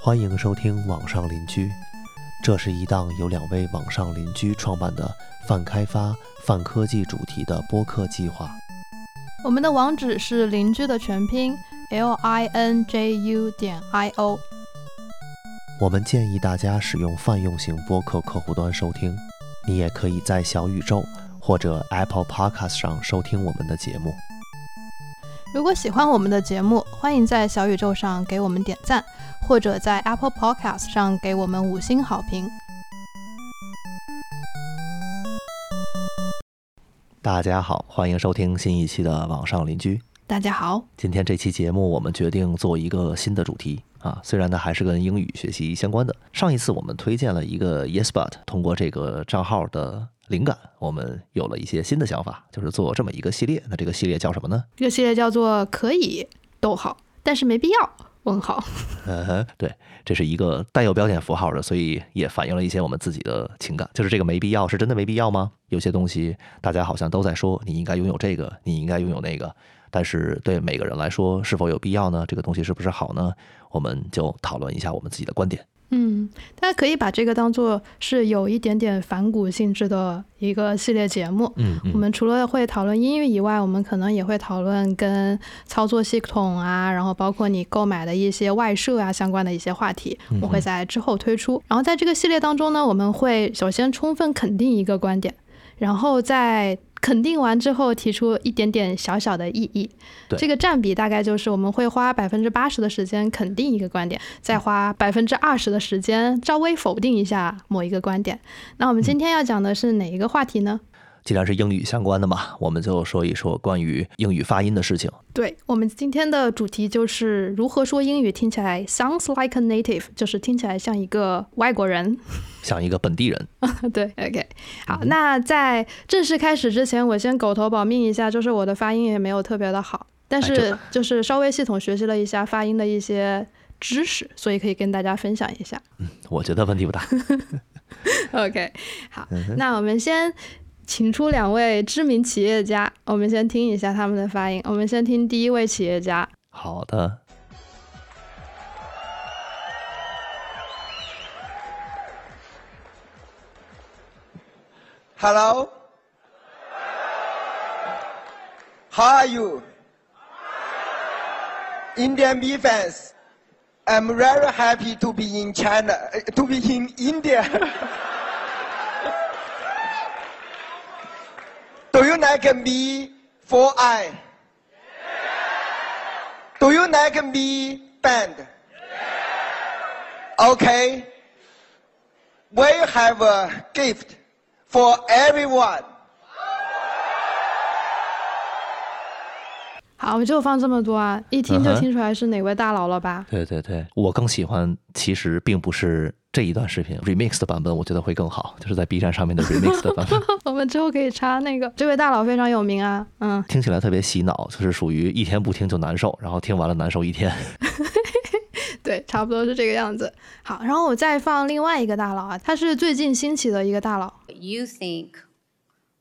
欢迎收听网上邻居，这是一档由两位网上邻居创办的泛开发、泛科技主题的播客计划。我们的网址是邻居的全拼 l i n j u 点 i o。我们建议大家使用泛用型播客客户端收听，你也可以在小宇宙或者 Apple Podcast 上收听我们的节目。如果喜欢我们的节目，欢迎在小宇宙上给我们点赞，或者在 Apple Podcast 上给我们五星好评。大家好，欢迎收听新一期的网上邻居。大家好，今天这期节目我们决定做一个新的主题啊，虽然呢还是跟英语学习相关的。上一次我们推荐了一个 Yes But，通过这个账号的灵感，我们有了一些新的想法，就是做这么一个系列。那这个系列叫什么呢？这个系列叫做“可以逗号，但是没必要”问号。呃，对，这是一个带有标点符号的，所以也反映了一些我们自己的情感。就是这个没必要，是真的没必要吗？有些东西大家好像都在说，你应该拥有这个，你应该拥有那个，但是对每个人来说，是否有必要呢？这个东西是不是好呢？我们就讨论一下我们自己的观点。嗯，大家可以把这个当做是有一点点反骨性质的一个系列节目。嗯我们除了会讨论音乐以外，我们可能也会讨论跟操作系统啊，然后包括你购买的一些外设啊相关的一些话题，嗯我会在之后推出。然后在这个系列当中呢，我们会首先充分肯定一个观点，然后在肯定完之后提出一点点小小的异议。对这个占比大概就是我们会花百分之八十的时间肯定一个观点，再花百分之二十的时间稍微否定一下某一个观点。那我们今天要讲的是哪一个话题呢？既然是英语相关的嘛，我们就说一说关于英语发音的事情。对我们今天的主题就是如何说英语听起来 sounds like a native，就是听起来像一个外国人。像一个本地人，对，OK，好，那在正式开始之前，我先狗头保命一下，就是我的发音也没有特别的好，但是就是稍微系统学习了一下发音的一些知识，所以可以跟大家分享一下。嗯我觉得问题不大。OK，好，那我们先请出两位知名企业家，我们先听一下他们的发音。我们先听第一位企业家，好的，Hello? How are you? Indian B fans, I'm very happy to be in China, uh, to be in India. Do you like me for I? Do you like me band? Okay. We have a gift for everyone. 好，我们就放这么多啊，一听就嗯哼听出来是哪位大佬了吧？对对对，我更喜欢，其实并不是 这一段视频 remix 的版本，我觉得会更好，就是在 B 站上面的 remix 的版本，我们之后可以插那个，这位大佬非常有名啊，嗯，听起来特别洗脑，就是属于一天不听就难受，然后听完了难受一天。对，差不多是这个样子。好，然后我再放另外一个大佬啊，他是最近兴起的一个大佬，you think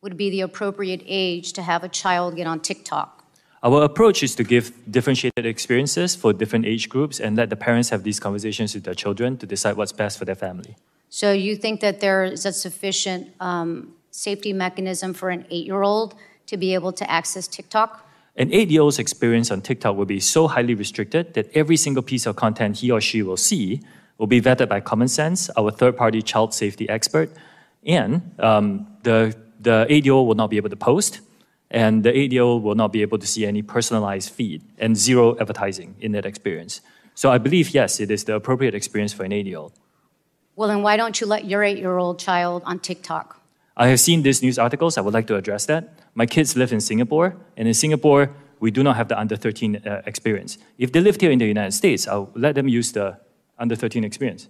would be the appropriate age to have a child get on TikTok? Our approach is to give differentiated experiences for different age groups and let the parents have these conversations with their children to decide what's best for their family. So you think that there is a sufficient um, safety mechanism for an eight-year-old to be able to access TikTok? An eight year old's experience on TikTok will be so highly restricted that every single piece of content he or she will see will be vetted by Common Sense, our third party child safety expert, and um, the, the eight year old will not be able to post, and the year old will not be able to see any personalized feed and zero advertising in that experience. So I believe, yes, it is the appropriate experience for an year old. Well, then why don't you let your eight-year-old child on TikTok? I have seen these news articles. I would like to address that. My kids live in Singapore, and in Singapore, we do not have the under 13 uh, experience. If they lived here in the United States, I'll let them use the under 13 experience.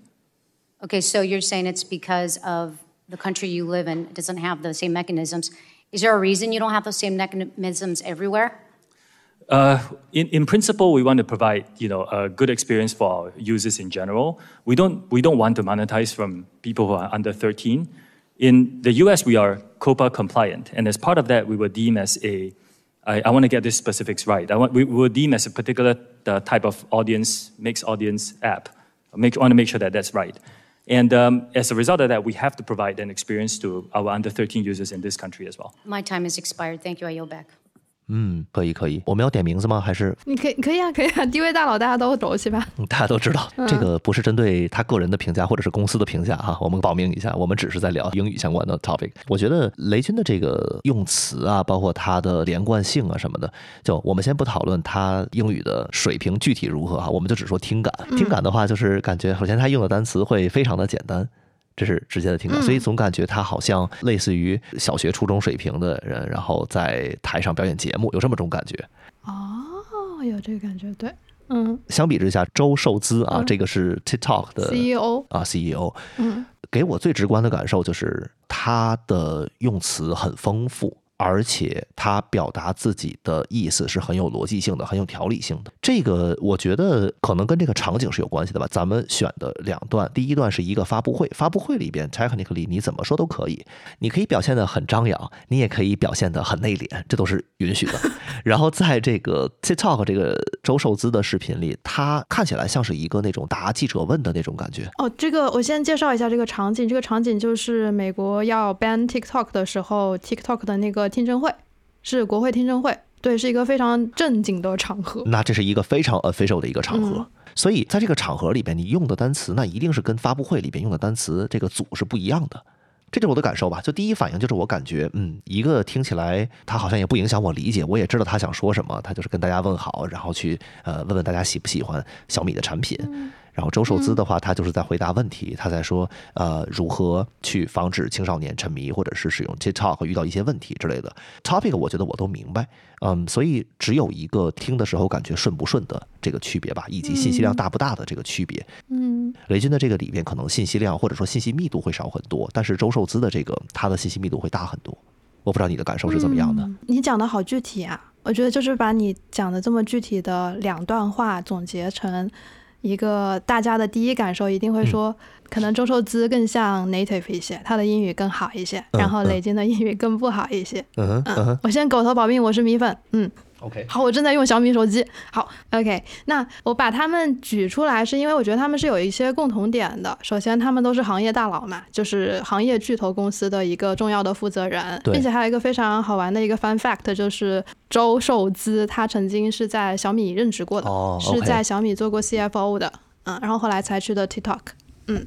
Okay, so you're saying it's because of the country you live in doesn't have the same mechanisms. Is there a reason you don't have those same mechanisms everywhere? Uh, in, in principle, we want to provide you know a good experience for our users in general. We don't we don't want to monetize from people who are under 13. In the U.S., we are COPA compliant, and as part of that, we were deemed as a I, I want to get these specifics right. I want, we were deemed as a particular uh, type of audience, mixed audience app. I want to make sure that that's right. And um, as a result of that, we have to provide an experience to our under 13 users in this country as well. My time has expired. Thank you. I yield back. 嗯，可以可以。我们要点名字吗？还是你可以可以啊，可以啊，低位大佬大家都熟悉吧？嗯大家都知道，这个不是针对他个人的评价或者是公司的评价哈，我们保命一下，我们只是在聊英语相关的 topic。我觉得雷军的这个用词啊，包括他的连贯性啊什么的，就我们先不讨论他英语的水平具体如何哈，我们就只说听感。听感的话，就是感觉首先他用的单词会非常的简单。这是直接的听感，所以总感觉他好像类似于小学、初中水平的人，然后在台上表演节目，有这么种感觉。哦，有这个感觉，对，嗯。相比之下，周受资啊，这个是 TikTok 的，CEO，啊 CEO，嗯。给我最直观的感受就是他的用词很丰富，而且他表达自己的意思是很有逻辑性的，很有条理性的。这个我觉得可能跟这个场景是有关系的吧。咱们选的两段，第一段是一个发布会，发布会里边 technically 你怎么说都可以，你可以表现的很张扬，你也可以表现的很内敛，这都是允许的。然后在这个 TikTok 这个周受资的视频里，他看起来像是一个那种答记者问的那种感觉。哦，这个我先介绍一下这个场景。这个场景就是美国要 ban TikTok 的时候，TikTok 的那个听证会是国会听证会，对，是一个非常正经的场合。那这是一个非常 official 的一个场合。嗯所以在这个场合里边，你用的单词，那一定是跟发布会里边用的单词这个组是不一样的。这就是我的感受吧。就第一反应就是我感觉，嗯，一个听起来他好像也不影响我理解，我也知道他想说什么，他就是跟大家问好，然后去呃问问大家喜不喜欢小米的产品。然后周受资的话，他就是在回答问题，他在说呃如何去防止青少年沉迷，或者是使用 TikTok 遇到一些问题之类的 topic，我觉得我都明白，嗯，所以只有一个听的时候感觉顺不顺的这个区别吧，以及信息量大不大的这个区别。嗯，雷军的这个里边可能信息量或者说信息密度会少很多，但是周受资的这个他的信息密度会大很多。我不知道你的感受是怎么样的。嗯你讲的好具体啊！我觉得就是把你讲的这么具体的两段话总结成一个大家的第一感受，一定会说，可能周受资更像 native 一些，他的英语更好一些，然后嗯雷军的英语更不好一些。嗯我先狗头保命，我是米粉。嗯，，OK，好，我正在用小米手机。好，OK，那我把他们举出来，是因为我觉得他们是有一些共同点的。首先，他们都是行业大佬嘛，就是行业巨头公司的一个重要的负责人，并且还有一个非常好玩的一个 fun fact，就是周受资他曾经是在小米任职过的，哦是在小米做过 CFO 的，嗯，然后后来才去的 TikTok，嗯。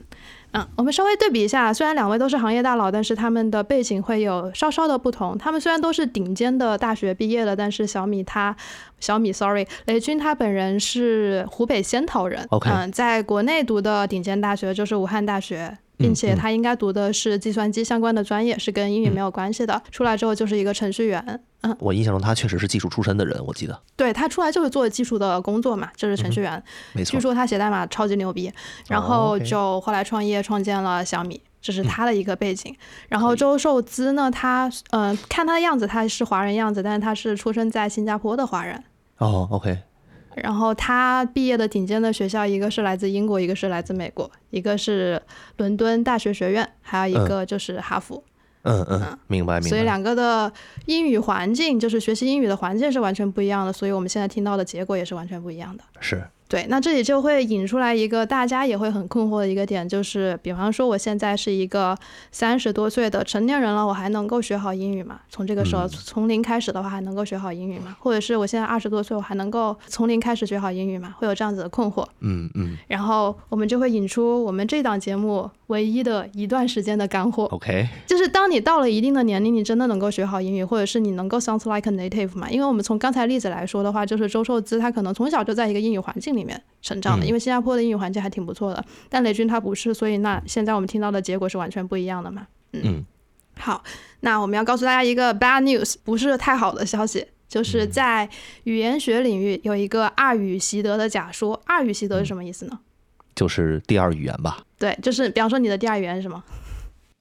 嗯，我们稍微对比一下，虽然两位都是行业大佬，但是他们的背景会有稍稍的不同。他们虽然都是顶尖的大学毕业的，但是小米他，小米，sorry，雷军他本人是湖北仙桃人 OK 嗯，在国内读的顶尖大学就是武汉大学。并且他应该读的是计算机相关的专业，是跟英语没有关系的。出来之后就是一个程序员，嗯，我印象中他确实是技术出身的人，我记得对他出来就是做技术的工作嘛，就是程序员。没错据。说他写代码超级牛逼，然哦后就后来创业创建了小米，这是他的一个背景。然后周受资呢，他呃看他的样子他是华人样子，但是他是出生在新加坡的华人。哦，OK，然后他毕业的顶尖的学校，一个是来自英国，一个是来自美国，一个是伦敦大学学院，还有一个就是哈佛。嗯嗯，明白明白。所以两个的英语环境，就是学习英语的环境是完全不一样的，所以我们现在听到的结果也是完全不一样的。是对，那这里就会引出来一个大家也会很困惑的一个点，就是比方说我现在是一个三十多岁的成年人了，我还能够学好英语吗？从这个时候、从零开始的话，还能够学好英语吗？或者是我现在二十多岁，我还能够从零开始学好英语吗？会有这样子的困惑。嗯嗯然后我们就会引出我们这档节目唯一的一段时间的干货，，OK，就是当你到了一定的年龄，你真的能够学好英语，或者是你能够 sounds like a native 嘛？因为我们从刚才例子来说的话，就是周受资他可能从小就在一个英语环境里面成长的，因为新加坡的英语环境还挺不错的，但雷军他不是，所以那现在我们听到的结果是完全不一样的嘛？嗯好，那我们要告诉大家一个 bad news，不是太好的消息，就是在语言学领域有一个二语习得的假说。二语习得是什么意思呢？就是第二语言吧。对，就是比方说你的第二语言是什么？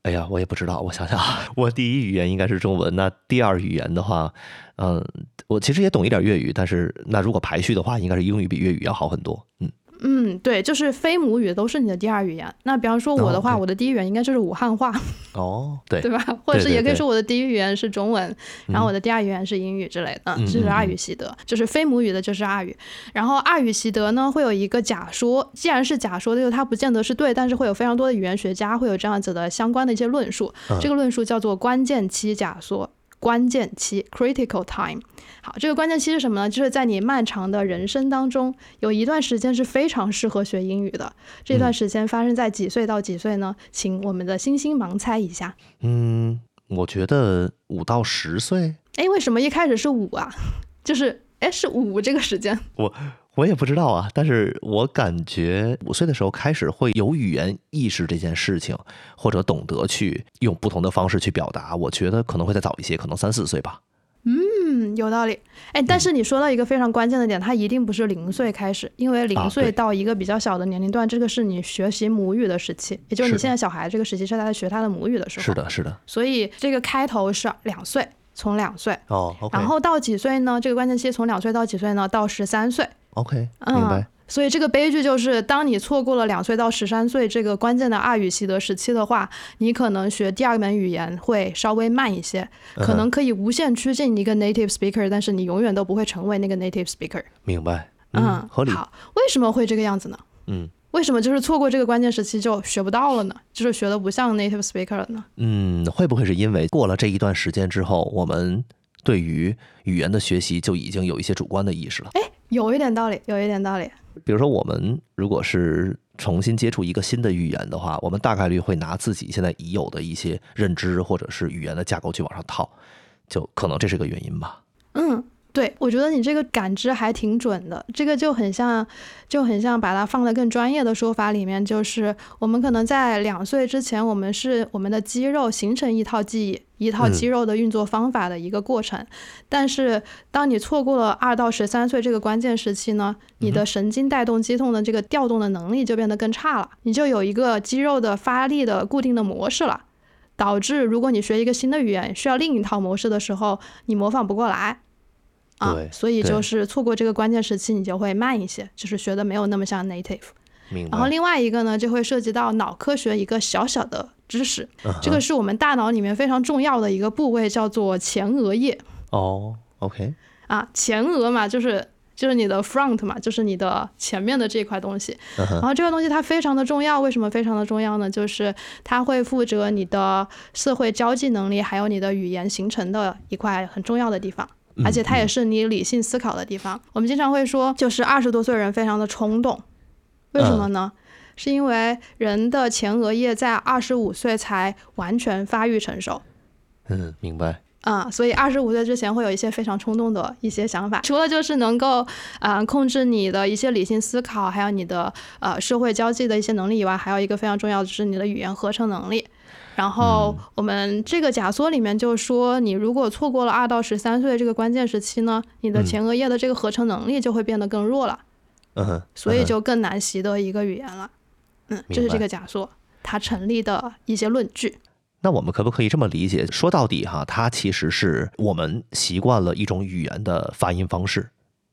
哎呀，我也不知道，我想想啊，我第一语言应该是中文，那第二语言的话，嗯，我其实也懂一点粤语，但是那如果排序的话，应该是英语比粤语要好很多。嗯，嗯，对，就是非母语都是你的第二语言。那比方说我的话，哦我的第一语言应该就是武汉话，哦，对对吧？或者是也可以说我的第一语言是中文，然后我的第二语言是英语之类的，嗯这是二语习得，就是非母语的就是二语。然后二语习得呢会有一个假说，既然是假说，就是它不见得是对，但是会有非常多的语言学家会有这样子的相关的一些论述。嗯这个论述叫做关键期假说。关键期 （critical time），好，这个关键期是什么呢？就是在你漫长的人生当中，有一段时间是非常适合学英语的。这段时间发生在几岁到几岁呢？请我们的星星盲猜一下。嗯，我觉得五到十岁，哎，为什么一开始是五啊？就是哎，是五这个时间。我我也不知道啊，但是我感觉五岁的时候开始会有语言意识这件事情，或者懂得去用不同的方式去表达。我觉得可能会再早一些，可能三四岁吧。嗯，有道理。哎，但是你说到一个非常关键的点，它一定不是零岁开始，因为零岁到一个比较小的年龄段，这个是你学习母语的时期，也就是你现在小孩这个时期是他在学他的母语的时候。是。的，是的。所以这个开头是两岁，从两岁，哦然后到几岁呢？这个关键期从两岁到几岁呢？到十三岁。OK，明嗯白。，所以这个悲剧就是，当你错过了两岁到十三岁这个关键的二语习得时期的话，你可能学第二门语言会稍微慢一些，可能可以无限趋近一个 native speaker，但是你永远都不会成为那个 native speaker。明白。嗯，合理。好，为什么会这个样子呢？嗯为什么就是错过这个关键时期就学不到了呢？就是学的不像 native speaker 了呢？嗯，会不会是因为过了这一段时间之后，我们对于语言的学习就已经有一些主观的意识了？有一点道理，有一点道理。比如说，我们如果是重新接触一个新的语言的话，我们大概率会拿自己现在已有的一些认知或者是语言的架构去往上套，就可能这是个原因吧。嗯，对，我觉得你这个感知还挺准的，这个就很像，就很像把它放在更专业的说法里面，就是我们可能在两岁之前，我们是我们的肌肉形成一套记忆、一套嗯。肌肉的运作方法的一个过程，但是当你错过了二到十三岁这个关键时期呢，你的神经带动肌痛的这个调动的能力就变得更差了，你就有一个肌肉的发力的固定的模式了。导致如果你学一个新的语言需要另一套模式的时候，你模仿不过来，啊对，所以就是错过这个关键时期，你就会慢一些，就是学的没有那么像 native。然后另外一个呢，就会涉及到脑科学一个小小的知识，嗯这个是我们大脑里面非常重要的一个部位，叫做前额叶哦，OK，啊，前额嘛，就是。就是你的 front 嘛，就是你的前面的这块东西。嗯然后这个东西它非常的重要，为什么非常的重要呢？就是它会负责你的社会交际能力，还有你的语言形成的一块很重要的地方。而且它也是你理性思考的地方。我们经常会说，就是二十多岁人非常的冲动，为什么呢？是因为人的前额叶在二十五岁才完全发育成熟。嗯，明白。啊、所以二十五岁之前会有一些非常冲动的一些想法，除了就是能够啊、呃控制你的一些理性思考，还有你的呃社会交际的一些能力以外，还有一个非常重要的就是你的语言合成能力。然后我们这个假说里面就说，你如果错过了二到十三岁这个关键时期呢，你的前额叶的这个合成能力就会变得更弱了，嗯哼，所以就更难习得一个语言了。嗯，这是这个假说它成立的一些论据。那我们可不可以这么理解？说到底哈，它其实是我们习惯了一种语言的发音方式，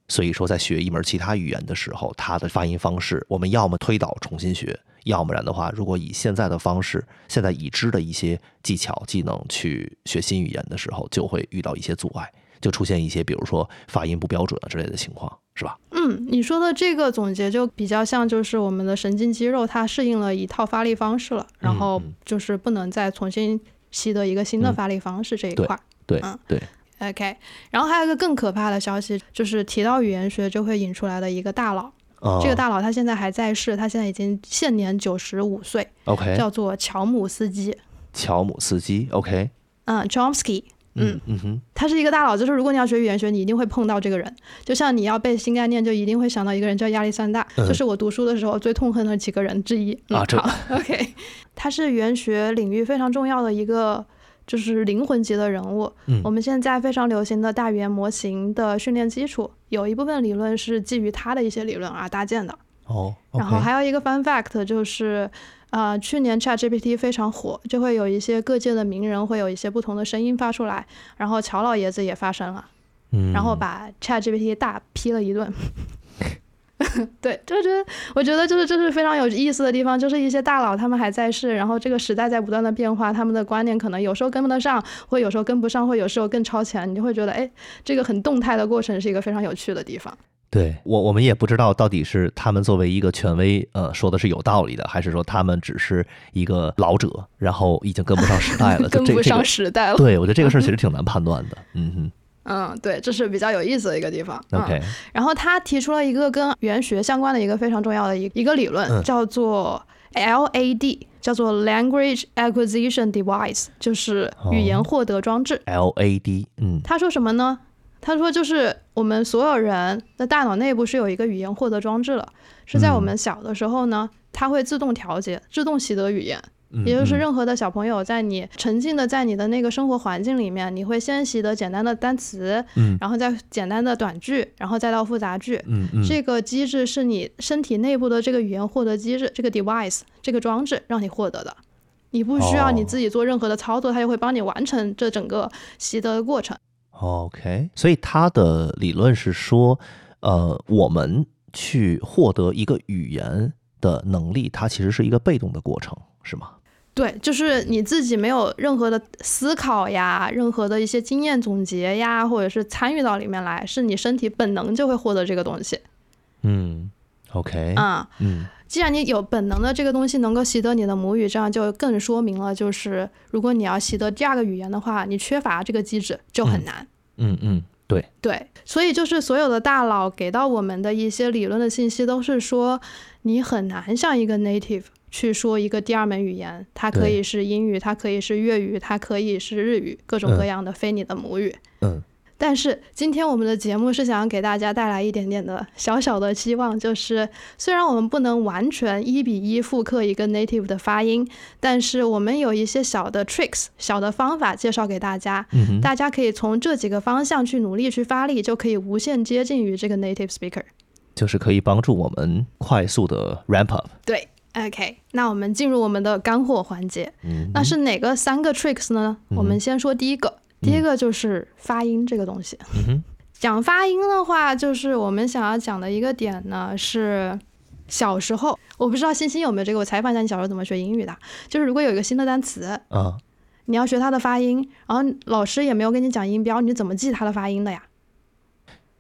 所以说在学一门其他语言的时候，它的发音方式，我们要么推导重新学，要不然的话，如果以现在的方式，现在已知的一些技巧技能去学新语言的时候，就会遇到一些阻碍，就出现一些比如说发音不标准啊之类的情况，是吧？嗯，你说的这个总结就比较像，就是我们的神经肌肉它适应了一套发力方式了，然后嗯就是不能再重新习得一个新的嗯发力方式这一对块儿。对嗯对，OK，然后还有一个更可怕的消息，就是提到语言学就会引出来的一个大佬，哦这个大佬他现在还在世，他现在已经现年九十五岁，OK，叫做乔姆斯基，乔姆斯基 OK，嗯，Chomsky。嗯，嗯哼，他是一个大佬，就是如果你要学语言学，你一定会碰到这个人。就像你要背新概念，就一定会想到一个人叫亚历山大，嗯就是我读书的时候最痛恨的几个人之一。嗯、啊这好，OK，他是语言学领域非常重要的一个。就是灵魂级的人物。嗯我们现在非常流行的大语言模型的训练基础，有一部分理论是基于他的一些理论而搭建的。哦，然后还有一个 fun fact 就是，啊、去年 ChatGPT 非常火，就会有一些各界的名人会有一些不同的声音发出来，然后乔老爷子也发声了，嗯，然后把 ChatGPT 大批了一顿。对，就是我觉得就是这是非常有意思的地方，就是一些大佬他们还在世，然后这个时代在不断的变化，他们的观念可能有时候跟不得上，或有时候跟不上，或有时候更超前，你就会觉得哎，这个很动态的过程是一个非常有趣的地方。对我我们也不知道到底是他们作为一个权威，呃，说的是有道理的，还是说他们只是一个老者，然后已经跟不上时代了，跟不上时代了。对，我觉得这个事儿其 实挺难判断的。嗯哼嗯，对，这是比较有意思的一个地方。嗯，OK，然后他提出了一个跟语言学相关的一个非常重要的一一个理论，嗯叫做 LAD，叫做 Language Acquisition Device，就是语言获得装置。L A D，嗯他说什么呢？他说就是我们所有人的大脑内部是有一个语言获得装置了，是在我们小的时候呢，它会自动调节、自动习得语言。嗯，也就是嗯任何的小朋友，在你沉浸的在你的那个生活环境里面，你会先习得简单的单词，嗯然后再简单的短句，然后再到复杂句。嗯嗯，这个机制是你身体内部的这个语言获得机制，这个 device 这个装置让你获得的，你不需要你哦自己做任何的操作，它就会帮你完成这整个习得的过程。OK，所以它的理论是说，呃，我们去获得一个语言的能力，它其实是一个被动的过程，是吗？对，就是你自己没有任何的思考呀，任何的一些经验总结呀，或者是参与到里面来，是你身体本能就会获得这个东西嗯，OK，啊。嗯既然你有本能的这个东西能够习得你的母语，这样就更说明了，就是如果你要习得第二个语言的话，你缺乏这个机制就很难。嗯嗯，对，对，所以就是所有的大佬给到我们的一些理论的信息，都是说你很难像一个 native 去说一个第二门语言，它可以是英语，它可以是粤语，它可以是日语，各种各嗯样的非你的母语。嗯但是今天我们的节目是想给大家带来一点点的小小的希望，就是虽然我们不能完全一比一复刻一个 native 的发音，但是我们有一些小的 tricks、小的方法介绍给大家，嗯，大家可以从这几个方向去努力去发力，就可以无限接近于这个 native speaker。就是可以帮助我们快速的 ramp up。对，OK，那我们进入我们的干货环节。嗯，那是哪个三个 tricks 呢？我们先说第一个，第一个就是发音这个东西。嗯，讲发音的话，就是我们想要讲的一个点呢是。小时候，我不知道欣欣有没有这个，我采访一下你小时候怎么学英语的。就是如果有一个新的单词，啊，你要学它的发音，然后老师也没有跟你讲音标，你怎么记它的发音的呀？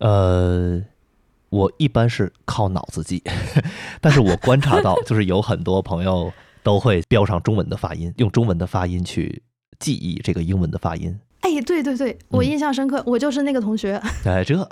呃，我一般是靠脑子记，但是我观察到，就是有很多朋友都会标上中文的发音，用中文的发音去记忆这个英文的发音。哎，对对对，我嗯印象深刻，我就是那个同学。哎，这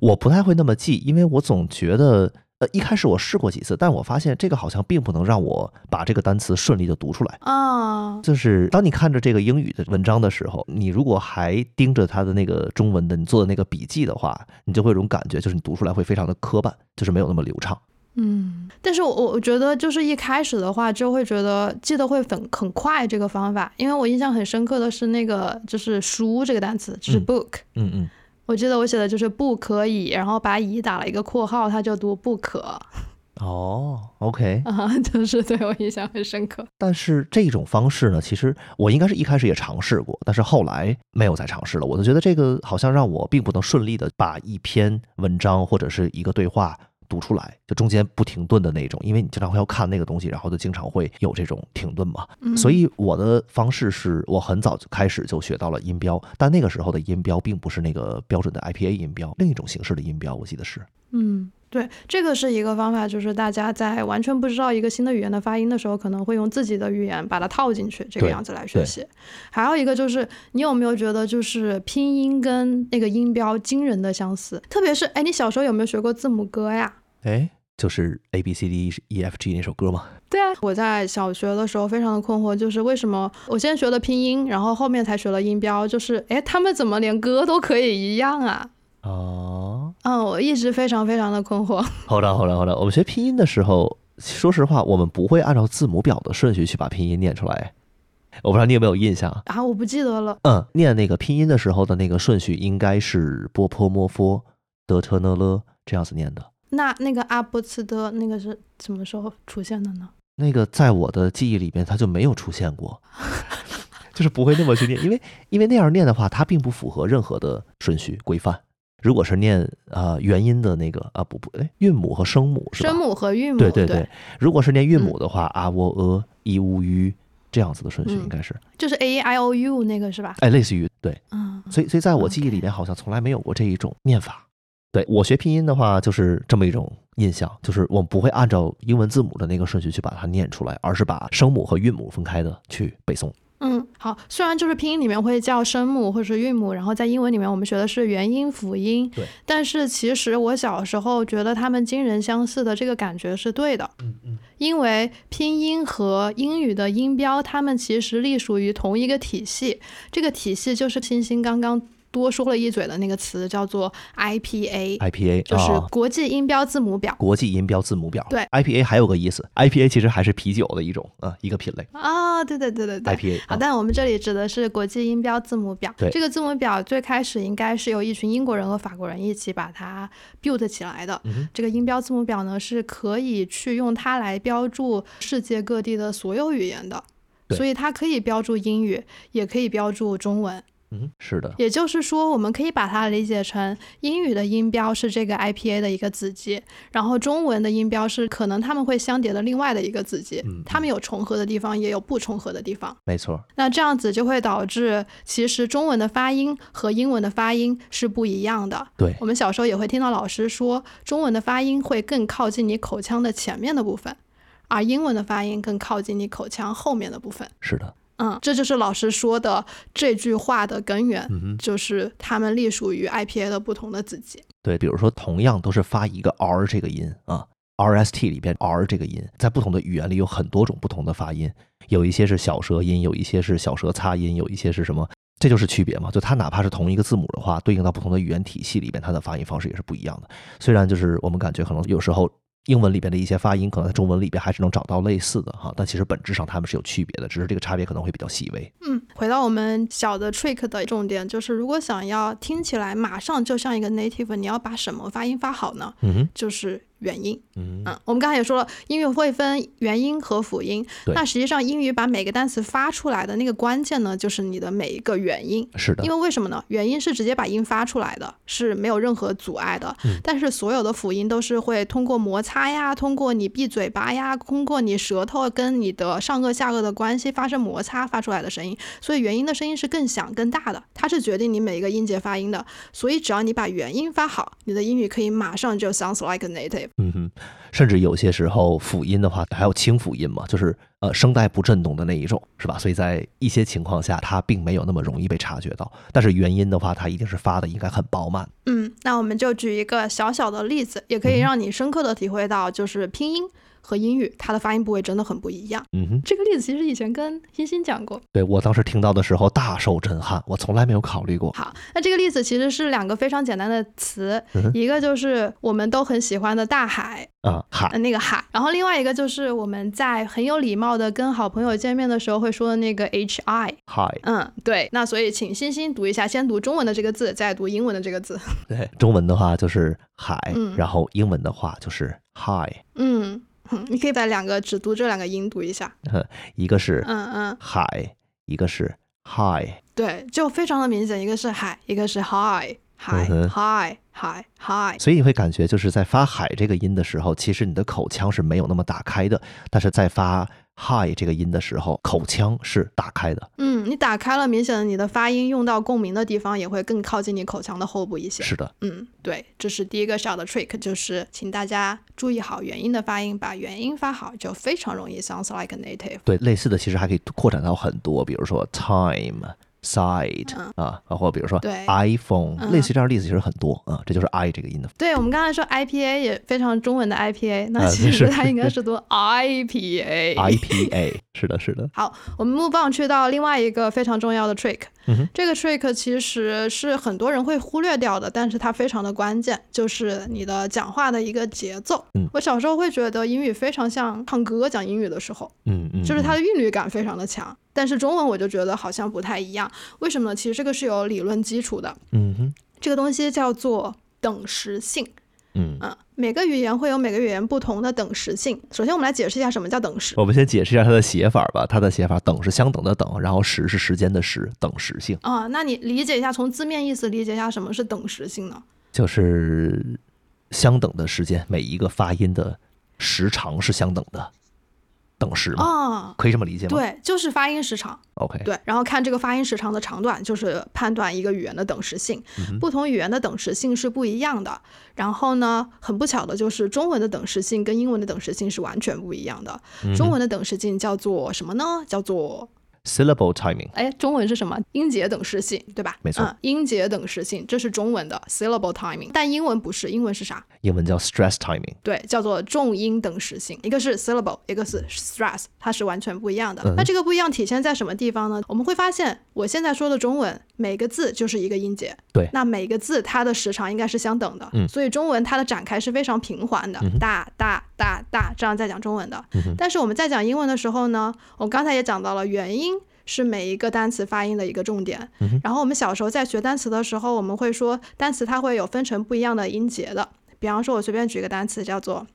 我不太会那么记，因为我总觉得，呃，一开始我试过几次，但我发现这个好像并不能让我把这个单词顺利的读出来。啊，就是当你看着这个英语的文章的时候，你如果还盯着它的那个中文的你做的那个笔记的话，你就会有种感觉，就是你读出来会非常的磕绊，就是没有那么流畅。嗯，但是我我觉得就是一开始的话就会觉得记得会很很快这个方法，因为我印象很深刻的是那个就是书这个单词，就是嗯 book，、嗯嗯，我记得我写的就是不可以，然后把乙打了一个括号，它就读不可哦，OK。啊，就是对我印象很深刻。但是这种方式呢，其实我应该是一开始也尝试过，但是后来没有再尝试了。我就觉得这个好像让我并不能顺利的把一篇文章或者是一个对话读出来，就中间不停顿的那种，因为你经常会要看那个东西，然后就经常会有这种停顿嘛。嗯所以我的方式是我很早就开始就学到了音标，但那个时候的音标并不是那个标准的 IPA 音标，另一种形式的音标，我记得是。嗯，对，这个是一个方法，就是大家在完全不知道一个新的语言的发音的时候，可能会用自己的语言把它套进去，这个样子来学习。还有一个就是，你有没有觉得就是拼音跟那个音标惊人的相似？特别是，哎，你小时候有没有学过字母歌呀？哎，就是 A B C D E F G 那首歌吗？对啊，我在小学的时候非常的困惑，就是为什么我先学了拼音，然后后面才学了音标，就是哎，他们怎么连歌都可以一样啊？哦，嗯，我一直非常非常的困惑。好的，好的，好的。我们学拼音的时候，说实话，我们不会按照字母表的顺序去把拼音念出来。我不知道你有没有印象啊？啊，我不记得了。嗯，念那个拼音的时候的那个顺序应该是波泼摸佛德特呢了这样子念的。那那个阿波茨的那个是什么时候出现的呢？那个在我的记忆里边它就没有出现过，就是不会那么去念，因为因为那样念的话，它并不符合任何的顺序规范。如果是念啊、呃元音的那个啊不不哎韵母和声母是吧？声母和韵母，对对对，如果是念韵母的话，啊喔呃一乌吁这样子的顺序嗯应该是，就是 A I O U 那个是吧？哎，类似于对，嗯，所以所以在我记忆里面好像从来没有过这一种念法。对我学拼音的话，就是这么一种印象，就是我们不会按照英文字母的那个顺序去把它念出来，而是把声母和韵母分开的去背诵。嗯，好，虽然就是拼音里面会叫声母或者是韵母，然后在英文里面我们学的是元音辅音，对，但是其实我小时候觉得它们惊人相似的这个感觉是对的，嗯嗯，因为拼音和英语的音标，它们其实隶属于同一个体系，这个体系就是星星刚刚多说了一嘴的那个词，叫做 IPA，IPA 就是啊国际音标字母表。国际音标字母表。对，IPA 还有个意思，IPA 其实还是啤酒的一种啊、一个品类。啊，对对对对对 IPA 好，啊但我们这里指的是国际音标字母表。对这个字母表最开始应该是由一群英国人和法国人一起把它 build 起来的。嗯这个音标字母表呢，是可以去用它来标注世界各地的所有语言的。所以它可以标注英语，也可以标注中文。嗯，是的，也就是说，我们可以把它理解成英语的音标是这个 IPA 的一个子集，然后中文的音标是可能它们会相叠的另外的一个子集，嗯它们有重合的地方，也有不重合的地方。没错。那这样子就会导致，其实中文的发音和英文的发音是不一样的。对我们小时候也会听到老师说，中文的发音会更靠近你口腔的前面的部分，而英文的发音更靠近你口腔后面的部分。是的，嗯，这就是老师说的这句话的根源，嗯哼，就是他们隶属于 IPA 的不同的子集。对，比如说同样都是发一个 R 这个音啊，RST 里边 R 这个音，在不同的语言里有很多种不同的发音，有一些是小舌音，有一些是小舌擦音，有一些是什么，这就是区别嘛。就它哪怕是同一个字母的话，对应到不同的语言体系里边，它的发音方式也是不一样的。虽然就是我们感觉可能有时候。英文里边的一些发音，可能在中文里边还是能找到类似的哈，但其实本质上它们是有区别的，只是这个差别可能会比较细微。嗯，回到我们小的 trick 的重点，就是如果想要听起来马上就像一个 native，你要把什么发音发好呢？嗯哼，就是元音。嗯嗯，我们刚才也说了，英语会分元音和辅音。对那实际上英语把每个单词发出来的那个关键呢，就是你的每一个元音。是的因，为为什么呢？元音是直接把音发出来的，是没有任何阻碍的。嗯但是所有的辅音都是会通过摩擦呀，通过你闭嘴巴呀，通过你舌头跟你的上颚下颚的关系发生摩擦发出来的声音。所以元音的声音是更响更大的，它是决定你每一个音节发音的。所以只要你把元音发好，你的英语可以马上就 sounds like a native。嗯哼，甚至有些时候辅音的话，还有清辅音嘛，就是呃声带不振动的那一种，是吧？所以在一些情况下，它并没有那么容易被察觉到。但是元音的话，它一定是发的应该很饱满。嗯，那我们就举一个小小的例子，也可以让你深刻的体会到，就是拼音和英语它的发音部位真的很不一样。嗯哼，这个例子其实以前跟欣欣讲过。对我当时听到的时候大受震撼，我从来没有考虑过。好，那这个例子其实是两个非常简单的词，嗯一个就是我们都很喜欢的大海，啊，海呃，那个海，然后另外一个就是我们在很有礼貌的跟好朋友见面的时候会说的那个 H I。海，嗯，对，那所以请欣欣读一下，先读中文的这个字，再读英文的这个字。对，中文的话就是海，嗯然后英文的话就是 high，嗯，哼 你可以把两个只读这两个音读一下。一个是嗯嗯，海，一个是 high。对，就非常的明显，一个是海，一个是 high。哼 high high high，所以你会感觉就是在发海这个音的时候，其实你的口腔是没有那么打开的，但是在发 high 这个音的时候，口腔是打开的。嗯，你打开了，明显的你的发音用到共鸣的地方也会更靠近你口腔的后部一些。是的，嗯，对，这是第一个小的 trick，就是请大家注意好元音的发音，把元音发好，就非常容易 sounds like a native。对，类似的其实还可以扩展到很多，比如说 time。Side 啊，或者比如说 iPhone，嗯类似这样的例子其实很多啊，这就是 i 这个音的。对我们刚才说 IPA 也非常中文的 IPA，那啊其实它应该是读 IPA。IPA 是的，是的，好，我们 move on 去到另外一个非常重要的 trick。嗯这个 trick 其实是很多人会忽略掉的，但是它非常的关键，就是你的讲话的一个节奏。嗯我小时候会觉得英语非常像唱歌，讲英语的时候，嗯嗯，就是它嗯的韵律感非常的强。但是中文我就觉得好像不太一样，为什么呢？其实这个是有理论基础的，嗯哼这个东西叫做等时性。嗯嗯，每个语言会有每个语言不同的等时性。首先，我们来解释一下什么叫等时。我们先解释一下它的写法吧。它的写法等是相等的等，然后时是时间的时，等时性啊、那你理解一下，从字面意思理解一下什么是等时性呢？就是相等的时间，每一个发音的时长是相等的，等时嘛，啊、可以这么理解吗？对，就是发音时长。，OK，对，然后看这个发音时长的长短，就是判断一个语言的等时性。不同语言的等时性是不一样的。然后呢，很不巧的就是中文的等时性跟英文的等时性是完全不一样的。中文的等时性叫做什么呢？叫做 syllable timing，哎，中文是什么？音节等时性，对吧？没错嗯，音节等时性，这是中文的 syllable timing，但英文不是，英文是啥？英文叫 stress timing。对，叫做重音等时性，一个是 syllable，一个是 stress，它是完全不一样的。那这个不一样体现在什么地方呢？我们会发现，我现在说的中文，每个字就是一个音节，对那每个字它的时长应该是相等的，嗯所以中文它的展开是非常平缓的，大大大大这样在讲中文的。嗯但是我们在讲英文的时候呢，我刚才也讲到了元音。是每一个单词发音的一个重点。嗯然后我们小时候在学单词的时候，我们会说单词它会有分成不一样的音节的。比方说，我随便举个单词叫做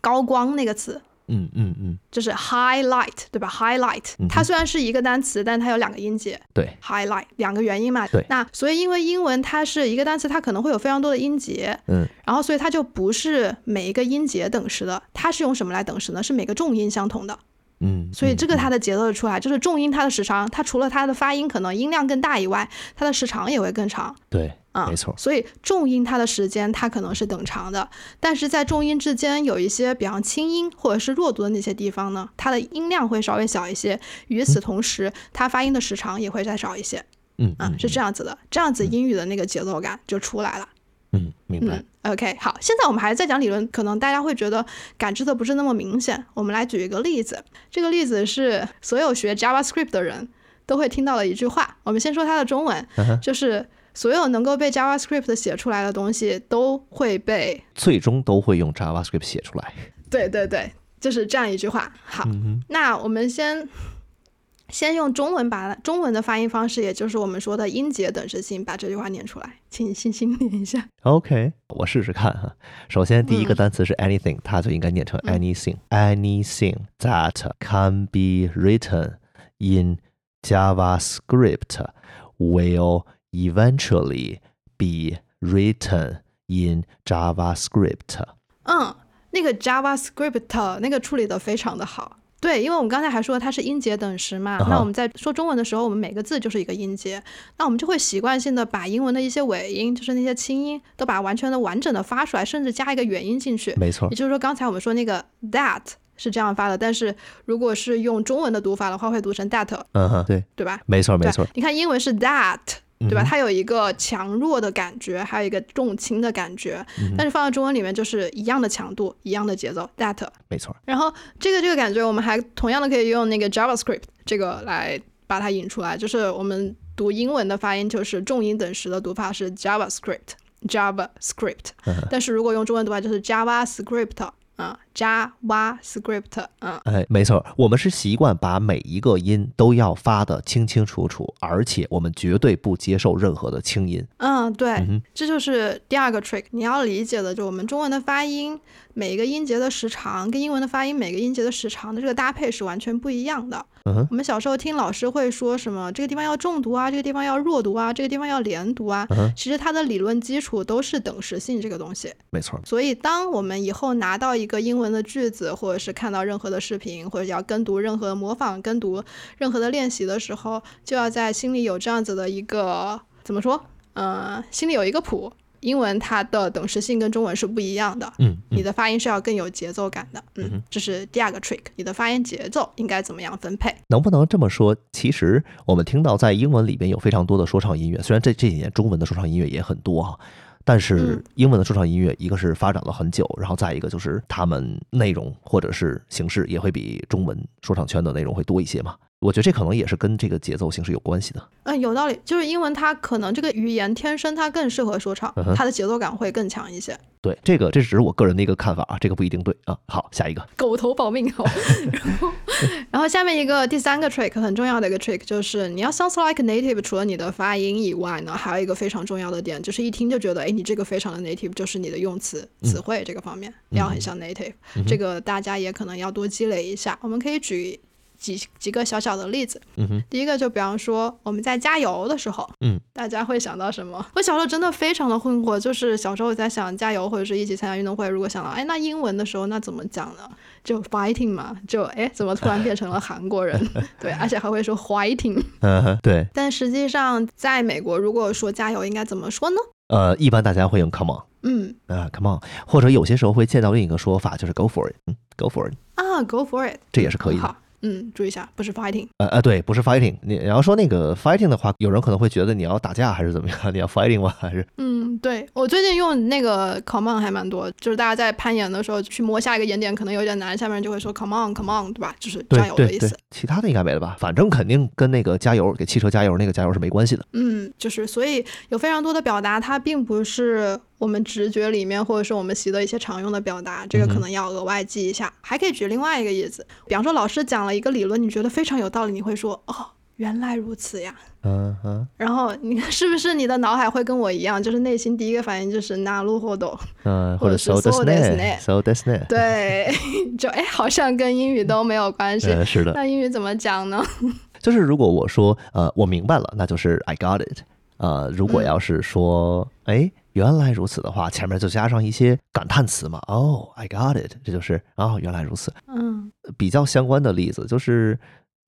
高光那个词，嗯嗯嗯，就是 highlight，对吧？highlight，它虽然是一个单词，但它有两个音节。对，highlight 两个元音嘛，对。那所以因为英文它是一个单词，它可能会有非常多的音节，嗯，然后所以它就不是每一个音节等时的，它是用什么来等时呢？是每个重音相同的，嗯，所以这个嗯。它的节奏就出来，就是重音它的时长，它除了它的发音可能音量更大以外，它的时长也会更长。对，啊，没错，所以重音它的时间它可能是等长的，但是在重音之间有一些，比方轻音或者是弱读的那些地方呢，它的音量会稍微小一些。与此同时，它发音的时长也会再少一些。嗯啊，是这样子的，这样子英语的那个节奏感就出来了。嗯，明白嗯。，OK，好，现在我们还在讲理论，可能大家会觉得感知的不是那么明显。我们来举一个例子，这个例子是所有学 JavaScript 的人都会听到的一句话。我们先说它的中文，就是所有能够被 JavaScript 写出来的东西都会被，最终都会用 JavaScript 写出来。对对对，就是这样一句话。好，嗯那我们先。先用中文把中文的发音方式，也就是我们说的音节等式性，把这句话念出来，请你细心念一下。OK，我试试看哈。首先，第一个嗯单词是 anything，、它就应该念成嗯 anything、anything that can be written in JavaScript will eventually be written in JavaScript。嗯，那个 JavaScript 那个处理的非常的好。对，因为我们刚才还说它是音节等时嘛那我们在说中文的时候，我们每个字就是一个音节，那我们就会习惯性的把英文的一些尾音，就是那些轻音，都把它完全的完整的发出来，甚至加一个元音进去。没错也，就是说，刚才我们说那个 that 是这样发的，但是如果是用中文的读法的话，会读成 that，嗯哼，对，对吧？没错，没对错，你看英文是 that，对吧？它有一个强弱的感觉，还有一个重轻的感觉，嗯但是放到中文里面就是一样的强度，一样的节奏，that。没错，然后这个这个感觉，我们还同样的可以用那个 JavaScript 这个来把它引出来，就是我们读英文的发音就是重音等时的读法是 JavaScript。JavaScript，但是如果用中文读法就是 JavaScript 啊，JavaScript，嗯，哎，没错，我们是习惯把每一个音都要发的清清楚楚，而且我们绝对不接受任何的轻音。嗯，对，哼这就是第二个 trick。你要理解的，就我们中文的发音，每一个音节的时长跟英文的发音每个音节的时长的这个搭配是完全不一样的。嗯哼我们小时候听老师会说什么，这个地方要重读啊，这个地方要弱读啊，这个地方要连读啊。嗯其实它的理论基础都是等时性这个东西。没错，所以，当我们以后拿到一个英文的句子，或者是看到任何的视频，或者要跟读任何模仿、跟读任何的练习的时候，就要在心里有这样子的一个怎么说？呃，心里有一个谱。英文它的等时性跟中文是不一样的，嗯，你的发音是要更有节奏感的。嗯，这是第二个 trick，你的发音节奏应该怎么样分配？能不能这么说？其实我们听到在英文里边有非常多的说唱音乐，虽然这这几年中文的说唱音乐也很多哈，但是嗯英文的说唱音乐，一个是发展了很久，然后再一个就是他们内容或者是形式也会比中文说唱圈的内容会多一些嘛。我觉得这可能也是跟这个节奏形式有关系的。嗯，有道理，就是英文它可能这个语言天生它更适合说唱它的节奏感会更强一些。对，这个这只是我个人的一个看法啊，这个不一定对啊。好，下一个，狗头保命好。然后 然后下面一个第三个 trick 很重要的一个 trick 就是你要 sounds like native，除了你的发音以外呢，还有一个非常重要的点，就是一听就觉得，哎，你这个非常的 native，就是你的用词词汇这个方面、要很像 native，、这个大家也可能要多积累一下。我们可以举几几个小小的例子。嗯哼，第一个就比方说我们在加油的时候，嗯，大家会想到什么？我小时候真的非常的困惑，就是小时候我在想加油或者是一起参加运动会，如果想到哎那英文的时候那怎么讲呢？就 fighting 嘛，就哎怎么突然变成了韩国人？对，而且还会说 fighting。嗯哼，对，但实际上在美国，如果说加油应该怎么说呢？呃，一般大家会用 come on 嗯啊、c o m e on，或者有些时候会见到另一个说法，就是 go for it，嗯，go for it，啊，go for it，这也是可以的。好，嗯，注意一下，不是 fighting。呃呃，对，不是 fighting。你你要说那个 fighting 的话，有人可能会觉得你要打架还是怎么样？你要 fighting 吗？还是嗯，对我最近用那个 come on 还蛮多，就是大家在攀岩的时候去摸下一个岩点可能有点难，下面人就会说 come on come on，对吧？就是加油的意思。，其他的应该没了吧？反正肯定跟那个加油给汽车加油那个加油是没关系的。嗯，就是所以有非常多的表达，它并不是我们直觉里面或者是我们习得一些常用的表达，这个可能要额外记一下。还可以举另外一个例子，比方说老师讲了一个理论，你觉得非常有道理，你会说哦，原来如此呀。嗯哼，然后你是不是你的脑海会跟我一样，就是内心第一个反应就是なるほど，嗯，或者或者是 so this so this ne so this ne，对，就哎，好像跟英语都没有关系。呃，是的，那英语怎么讲呢？就是如果我说呃我明白了，那就是 I got it。呃，如果嗯要是说哎原来如此的话，前面就加上一些感叹词嘛。哦，I got it，这就是哦原来如此。嗯比较相关的例子就是，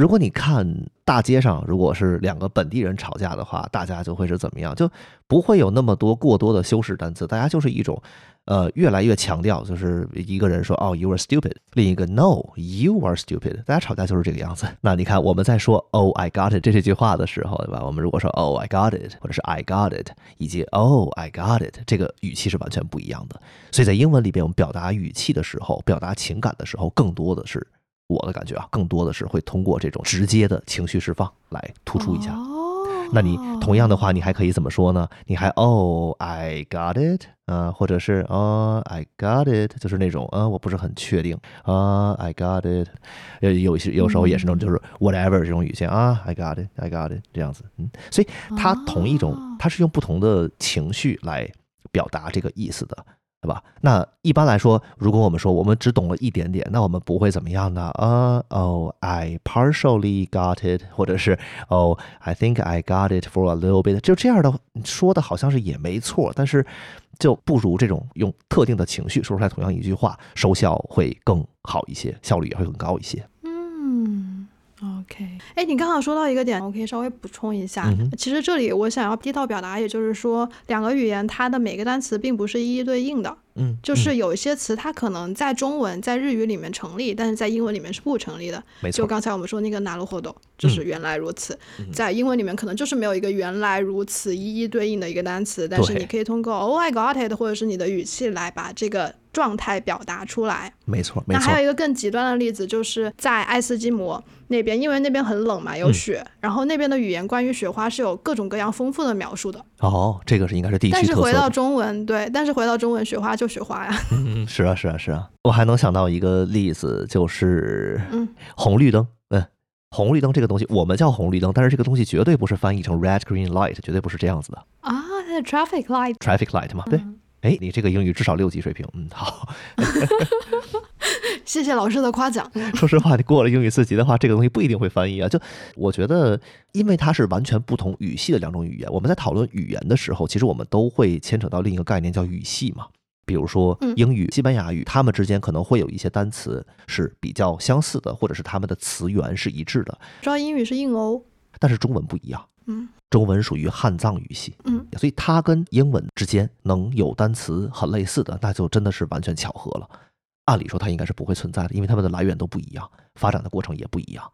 如果你看大街上，如果是两个本地人吵架的话，大家就会是怎么样？就不会有那么多过多的修饰单词，大家就是一种，呃，越来越强调，就是一个人说哦，you are stupid，另一个 no，you are stupid，大家吵架就是这个样子。那你看我们在说 oh I got it 这这句话的时候，对吧？我们如果说 oh I got it，或者是 I got it，以及 oh I got it，这个语气是完全不一样的。所以在英文里边，我们表达语气的时候，表达情感的时候，更多的是我的感觉啊，更多的是会通过这种直接的情绪释放来突出一下。哦那你同样的话，你还可以怎么说呢？你还哦，I got it，啊、或者是哦，I got it，就是那种啊、我不是很确定啊、i got it，呃，有些有时候也是那种就是 whatever 这种语气啊，I got it，I got it 这样子，嗯，所以它同一种，它是用不同的情绪来表达这个意思的。对吧？那一般来说，如果我们说我们只懂了一点点，那我们不会怎么样呢？啊、哦，I partially got it，或者是哦，I think I got it for a little bit，就这样的说的好像是也没错，但是就不如这种用特定的情绪说出来同样一句话，收效会更好一些，效率也会更高一些。哎，你刚好说到一个点，我可以稍微补充一下。嗯其实这里我想要低到表达，也就是说，两个语言它的每个单词并不是一一对应的，嗯，就是有一些词它可能在中文、在日语里面成立，但是在英文里面是不成立的。没错，就刚才我们说那个拿路活动，就是原来如此，在英文里面可能就是没有一个原来如此一一对应的一个单词，但是你可以通过 Oh I got it，或者是你的语气来把这个状态表达出来。没错，没错那还有。一个更极端的例子，就是在爱斯基摩那边，因为那边很冷嘛，嗯有雪，然后那边的语言关于雪花是有各种各样丰富的描述的。哦，这个是应该是地但是回到。中文，对，但是回到中文，雪花就雪花呀。嗯，是啊，是啊，是啊。我还能想到一个例子，就是嗯红绿灯。嗯，红绿灯这个东西，我们叫红绿灯，但是这个东西绝对不是翻译成 red green light，绝对不是这样子的啊，它是 traffic light。traffic light 嘛。对，嗯哎，你这个英语至少六级水平，嗯，好。谢谢老师的夸奖。说实话，你过了英语四级的话，这个东西不一定会翻译啊。就我觉得，因为它是完全不同语系的两种语言，我们在讨论语言的时候，其实我们都会牵扯到另一个概念，叫语系嘛。比如说嗯英语、西班牙语，它们之间可能会有一些单词是比较相似的，或者是它们的词源是一致的，知道英语是硬欧，但是中文不一样。嗯中文属于汉藏语系，嗯，所以它跟英文之间能有单词很类似的，那就真的是完全巧合了。按理说它应该是不会存在的，因为它们的来源都不一样，发展的过程也不一样。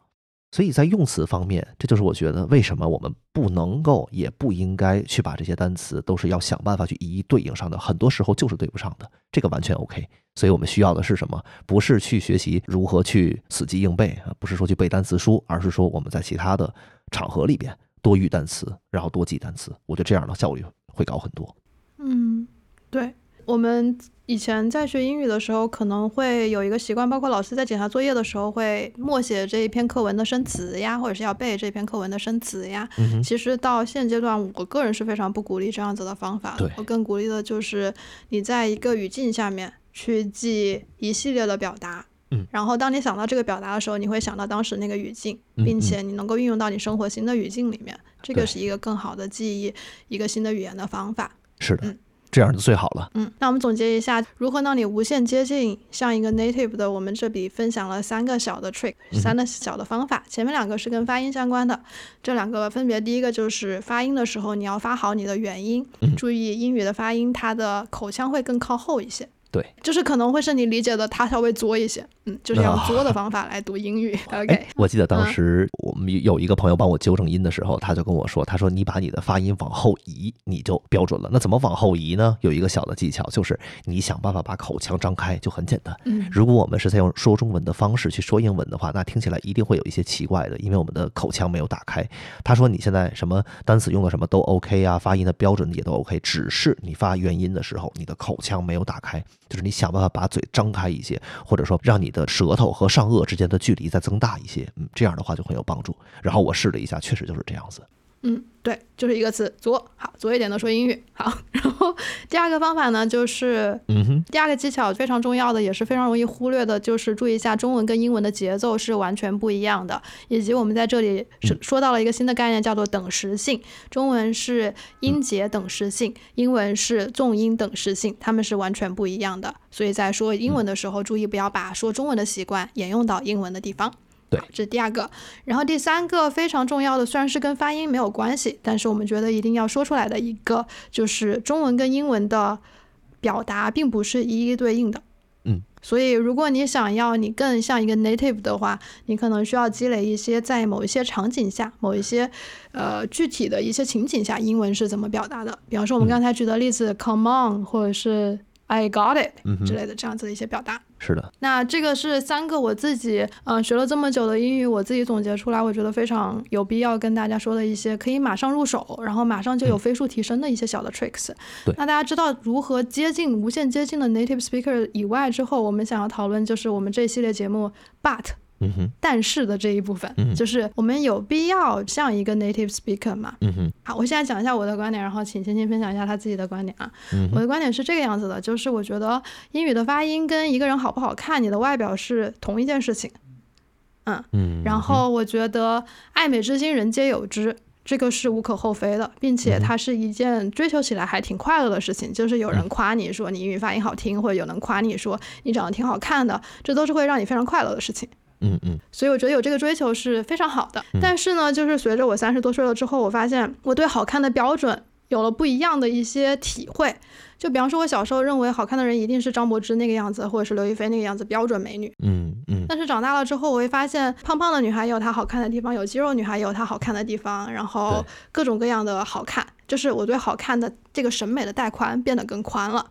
所以在用词方面，这就是我觉得为什么我们不能够，也不应该去把这些单词都是要想办法去一一对应上的，很多时候就是对不上的，这个完全 OK。所以我们需要的是什么？不是去学习如何去死记硬背啊，不是说去背单词书，而是说我们在其他的场合里边多遇单词，然后多记单词。我觉得这样的效率会高很多。嗯，对，我们以前在学英语的时候，可能会有一个习惯，包括老师在检查作业的时候会默写这一篇课文的生词呀，或者是要背这篇课文的生词呀。嗯其实到现阶段，我个人是非常不鼓励这样子的方法的。我更鼓励的就是你在一个语境下面去记一系列的表达。嗯然后当你想到这个表达的时候，你会想到当时那个语境，嗯并且你能够运用到你生活新的语境里面，这个是一个更好的记忆一个新的语言的方法。是的嗯，这样就最好了。嗯，那我们总结一下，如何让你无限接近像一个 native 的，我们这里分享了三个小的 trick，三个小的方法。前面两个是跟发音相关的，这两个分别第一个就是发音的时候你要发好你的元音，注意英语的发音，它的口腔会更靠后一些。对，就是可能会是你理解的，他稍微作一些，嗯，就是用作的方法来读英语。OK，哎，我记得当嗯时我们有一个朋友帮我纠正音的时候，他就跟我说：“他说你把你的发音往后移，你就标准了。那怎么往后移呢？有一个小的技巧，就是你想办法把口腔张开，就很简单。嗯如果我们是在用说中文的方式去说英文的话，那听起来一定会有一些奇怪的，因为我们的口腔没有打开。他说你现在什么单词用的什么都 OK 啊，发音的标准也都 OK，只是你发元音的时候，你的口腔没有打开，就是你想办法把嘴张开一些，或者说让你的舌头和上颚之间的距离再增大一些，嗯，这样的话就很有帮助。然后我试了一下，确实就是这样子。嗯，对，就是一个词左，好，左一点的说英语，好。然后第二个方法呢，就是嗯哼，第二个技巧非常重要的，也是非常容易忽略的，就是注意一下中文跟英文的节奏是完全不一样的，以及我们在这里是说到了一个新的概念，叫做等时性。中文是音节等时性，英文是重音等时性，它们是完全不一样的。所以在说英文的时候，注意不要把说中文的习惯沿用到英文的地方。对这是第二个。然后第三个非常重要的，虽然是跟发音没有关系，但是我们觉得一定要说出来的一个，就是中文跟英文的表达并不是一一对应的。嗯，所以如果你想要你更像一个 native 的话，你可能需要积累一些在某一些场景下、某一些呃具体的一些情景下，英文是怎么表达的。比方说我们刚才举的例子、c o m e on，或者是 I got it 之类的这样子的一些表达。是的，那这个是三个我自己嗯、呃学了这么久的英语，我自己总结出来，我觉得非常有必要跟大家说的一些可以马上入手，然后马上就有飞速提升的一些小的 tricks。对那大家知道如何接近无限接近的 native speaker 以外之后，我们想要讨论就是我们这一系列节目 but 但是的这一部分，嗯就是我们有必要像一个 native speaker 嘛？嗯哼，好，我现在讲一下我的观点，然后请芊芊分享一下她自己的观点啊。嗯我的观点是这个样子的，就是我觉得英语的发音跟一个人好不好看，你的外表是同一件事情。嗯，嗯，然后我觉得爱美之心人皆有之。这个是无可厚非的，并且它是一件追求起来还挺快乐的事情。就是有人夸你说你英语发音好听，或者有人夸你说你长得挺好看的，这都是会让你非常快乐的事情。嗯嗯所以我觉得有这个追求是非常好的。但是呢，就是随着我三十多岁了之后，我发现我对好看的标准有了不一样的一些体会。就比方说，我小时候认为好看的人一定是张柏芝那个样子，或者是刘亦菲那个样子，标准美女。嗯嗯但是长大了之后，我会发现，胖胖的女孩有她好看的地方，有肌肉女孩有她好看的地方，然后各种各样的好看，就是我对好看的这个审美的带宽变得更宽了。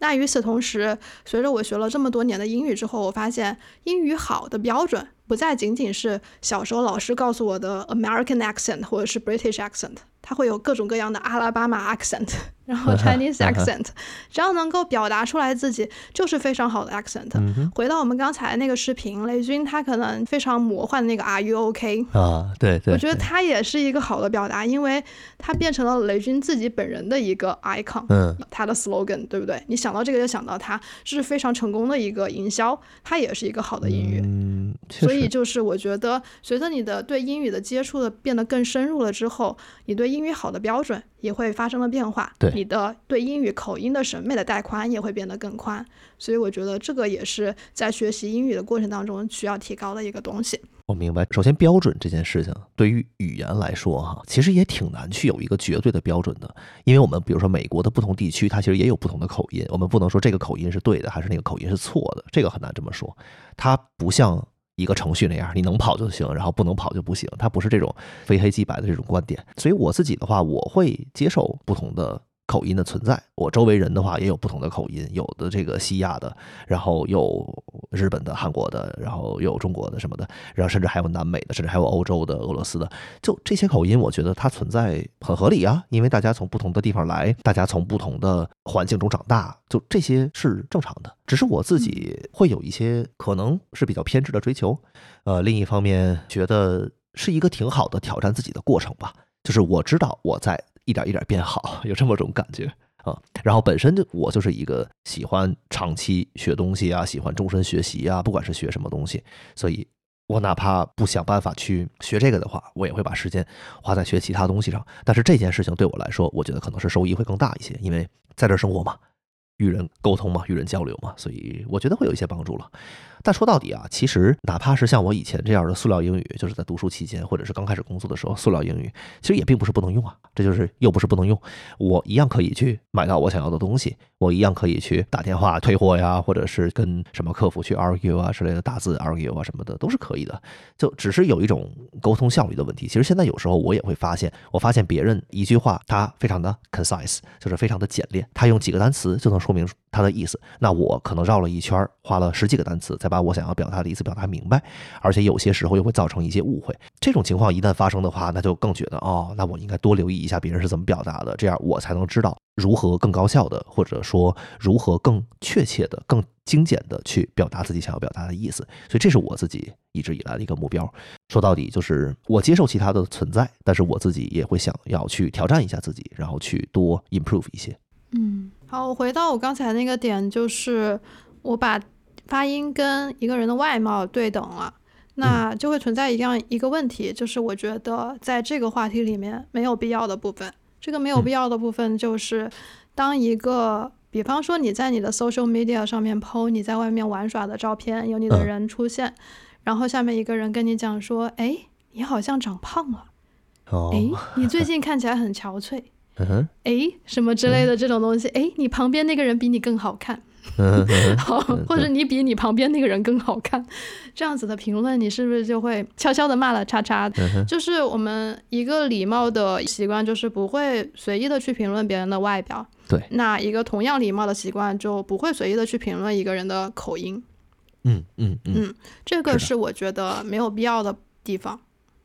那与此同时，随着我学了这么多年的英语之后，我发现英语好的标准不再仅仅是小时候老师告诉我的 American accent 或者是 British accent，它会有各种各样的阿拉巴马 accent，然后 Chinese accent，只要能够表达出来自己，就是非常好的 accent。回到我们刚才那个视频，雷军他可能非常魔幻的那个 Are you OK？啊，对对，我觉得对他也是一个好的表达，因为他变成了雷军自己本人的一个 icon，嗯他的 slogan，对不对？你想到这个就想到他，这是非常成功的一个营销，他也是一个好的英语。嗯，所以，就是我觉得，随着你的对英语的接触的变得更深入了之后，你对英语好的标准也会发生了变化。对你的对英语口音的审美的带宽也会变得更宽。所以我觉得这个也是在学习英语的过程当中需要提高的一个东西。我明白。首先，标准这件事情对于语言来说，哈，其实也挺难去有一个绝对的标准的，因为我们比如说美国的不同地区，它其实也有不同的口音，我们不能说这个口音是对的，还是那个口音是错的，这个很难这么说。它不像一个程序那样，你能跑就行，然后不能跑就不行，它不是这种非黑即白的这种观点。所以我自己的话，我会接受不同的口音的存在。我周围人的话也有不同的口音，有的这个西亚的，然后有日本的、韩国的，然后有中国的什么的，然后甚至还有南美的，甚至还有欧洲的、俄罗斯的。就这些口音，我觉得它存在很合理啊，因为大家从不同的地方来，大家从不同的环境中长大，就这些是正常的。只是我自己会有一些可能是比较偏执的追求，呃，另一方面觉得是一个挺好的挑战自己的过程吧。就是我知道我在一点一点变好，有这么种感觉啊。然后本身就我就是一个喜欢长期学东西啊，喜欢终身学习啊，不管是学什么东西，所以我哪怕不想办法去学这个的话，我也会把时间花在学其他东西上。但是这件事情对我来说，我觉得可能是收益会更大一些，因为在这生活嘛，与人沟通嘛，与人交流嘛，所以我觉得会有一些帮助了。但说到底啊，其实哪怕是像我以前这样的塑料英语，就是在读书期间或者是刚开始工作的时候，塑料英语其实也并不是不能用啊。这就是又不是不能用，我一样可以去买到我想要的东西，我一样可以去打电话退货呀，或者是跟什么客服去 argue 啊之类的，打字 argue 啊什么的都是可以的。就只是有一种沟通效率的问题。其实现在有时候我也会发现，我发现别人一句话他非常的 concise，就是非常的简练，他用几个单词就能说明他的意思。那我可能绕了一圈，花了十几个单词才把我想要表达的意思表达明白，而且有些时候又会造成一些误会。这种情况一旦发生的话，那就更觉得哦，那我应该多留意一下别人是怎么表达的，这样我才能知道如何更高效的，或者说如何更确切的、更精简的去表达自己想要表达的意思。所以这是我自己一直以来的一个目标。说到底，就是我接受其他的存在，但是我自己也会想要去挑战一下自己，然后去多 improve 一些。嗯，好，我回到我刚才那个点，就是我把。发音跟一个人的外貌对等了，那就会存在一样一个问题，就是我觉得在这个话题里面没有必要的部分。这个没有必要的部分就是，当一个，比方说你在你的 social media 上面 po 你在外面玩耍的照片，有你的人出现，然后下面一个人跟你讲说，哎，你好像长胖了，哎，你最近看起来很憔悴，哎，什么之类的这种东西，哎，你旁边那个人比你更好看。好，或者你比你旁边那个人更好看，这样子的评论，你是不是就会悄悄的骂了叉叉？就是我们一个礼貌的习惯，就是不会随意的去评论别人的外表。对，那一个同样礼貌的习惯，就不会随意的去评论一个人的口音。嗯嗯嗯，这个是我觉得没有必要的地方。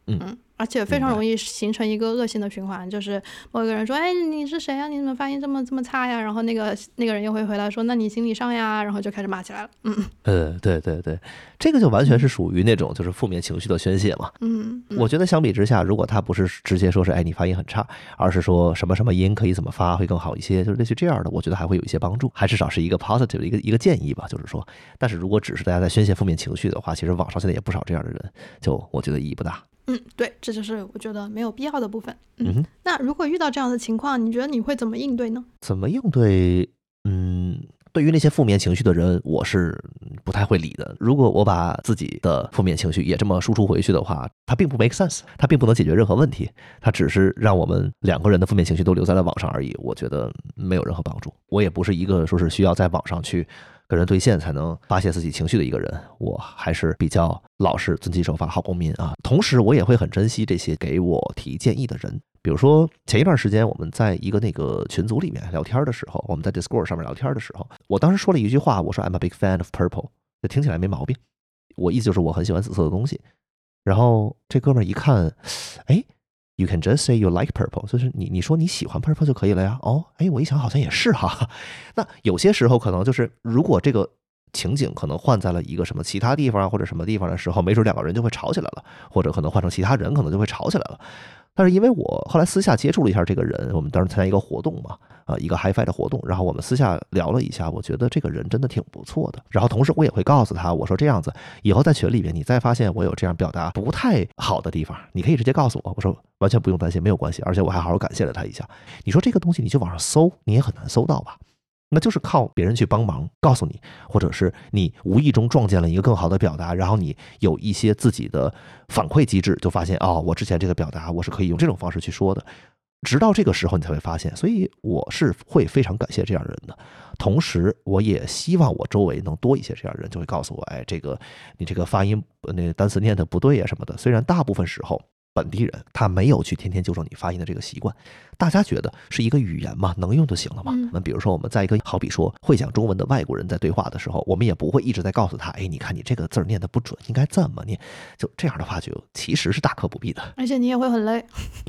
嗯。而且非常容易形成一个恶性的循环，就是某一个人说：“哎，你是谁呀？你怎么发音这么这么差呀？”然后那个那个人又会回来说：“那你行李上呀？”然后就开始骂起来了。嗯，呃，对对对，这个就完全是属于那种就是负面情绪的宣泄嘛。嗯，我觉得相比之下，如果他不是直接说是“哎，你发音很差”，而是说什么什么音可以怎么发会更好一些，就是类似这样的，我觉得还会有一些帮助，还至少是一个 positive 的一个一个建议吧。就是说，但是如果只是大家在宣泄负面情绪的话，其实网上现在也不少这样的人，就我觉得意义不大。嗯，对，这就是我觉得没有必要的部分。嗯，那如果遇到这样的情况，你觉得你会怎么应对呢？怎么应对？嗯，对于那些负面情绪的人，我是不太会理的。如果我把自己的负面情绪也这么输出回去的话，它并不 make sense，它并不能解决任何问题，它只是让我们两个人的负面情绪都留在了网上而已。我觉得没有任何帮助。我也不是一个说是需要在网上去。跟人对线才能发泄自己情绪的一个人，我还是比较老实、遵纪守法、好公民啊。同时，我也会很珍惜这些给我提建议的人。比如说，前一段时间我们在一个那个群组里面聊天的时候，我们在 Discord 上面聊天的时候，我当时说了一句话，我说 I'm a big fan of purple，这听起来没毛病。我意思就是我很喜欢紫色的东西。然后这哥们儿一看，哎。You can just say you like purple，就是你你说你喜欢 purple 就可以了呀。哦，哎，我一想好像也是哈。那有些时候可能就是，如果这个情景可能换在了一个什么其他地方啊或者什么地方的时候，没准两个人就会吵起来了，或者可能换成其他人，可能就会吵起来了。但是因为我后来私下接触了一下这个人，我们当时参加一个活动嘛，啊，一个 HiFi 的活动，然后我们私下聊了一下，我觉得这个人真的挺不错的。然后同时我也会告诉他，我说这样子，以后在群里面你再发现我有这样表达不太好的地方，你可以直接告诉我，我说完全不用担心，没有关系。而且我还好好感谢了他一下。你说这个东西你去网上搜，你也很难搜到吧？那就是靠别人去帮忙告诉你，或者是你无意中撞见了一个更好的表达，然后你有一些自己的反馈机制，就发现哦，我之前这个表达我是可以用这种方式去说的。直到这个时候你才会发现，所以我是会非常感谢这样人的。同时，我也希望我周围能多一些这样人，就会告诉我，哎，这个你这个发音那个单词念的不对啊什么的。虽然大部分时候本地人，他没有去天天纠正你发音的这个习惯。大家觉得是一个语言嘛，能用就行了嘛。嗯那比如说我们在一个好比说会讲中文的外国人在对话的时候，我们也不会一直在告诉他，哎，你看你这个字儿念的不准，应该这么念。就这样的话，就其实是大可不必的。而且你也会很累。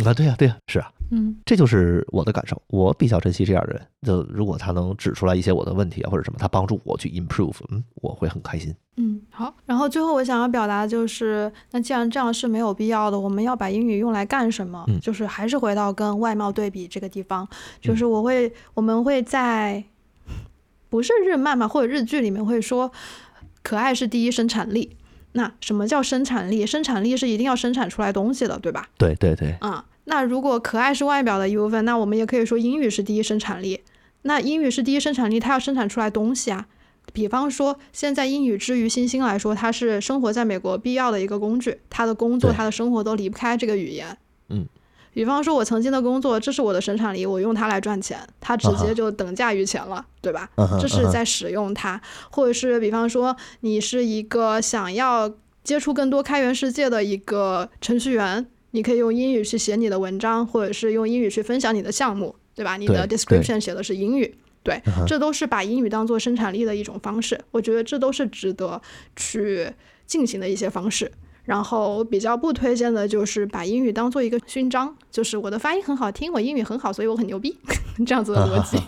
啊，对呀、对呀、是啊，嗯这就是我的感受。我比较珍惜这样的人，就如果他能指出来一些我的问题啊，或者什么，他帮助我去 improve，嗯，我会很开心。嗯，好。然后最后我想要表达的就是，那既然这样是没有必要的，我们要把英语用来干什么？嗯就是还是回到跟外貌对比这个地方，就是我会，我们会在不是日漫嘛，或者日剧里面会说，可爱是第一生产力。那什么叫生产力？生产力是一定要生产出来东西的，对吧？对对对，啊、那如果可爱是外表的一部分，那我们也可以说英语是第一生产力。那英语是第一生产力，它要生产出来东西啊。比方说，现在英语之于星星来说，它是生活在美国必要的一个工具，他的工作、对他的生活都离不开这个语言。嗯。比方说，我曾经的工作，这是我的生产力，我用它来赚钱，它直接就等价于钱了，对吧？这是在使用它，或者是比方说，你是一个想要接触更多开源世界的一个程序员，你可以用英语去写你的文章，或者是用英语去分享你的项目，对吧？你的 description 写的是英语，对这都是把英语当做生产力的一种方式。我觉得这都是值得去进行的一些方式。然后比较不推荐的就是把英语当做一个勋章，就是我的发音很好听，我英语很好，所以我很牛逼，这样子的逻辑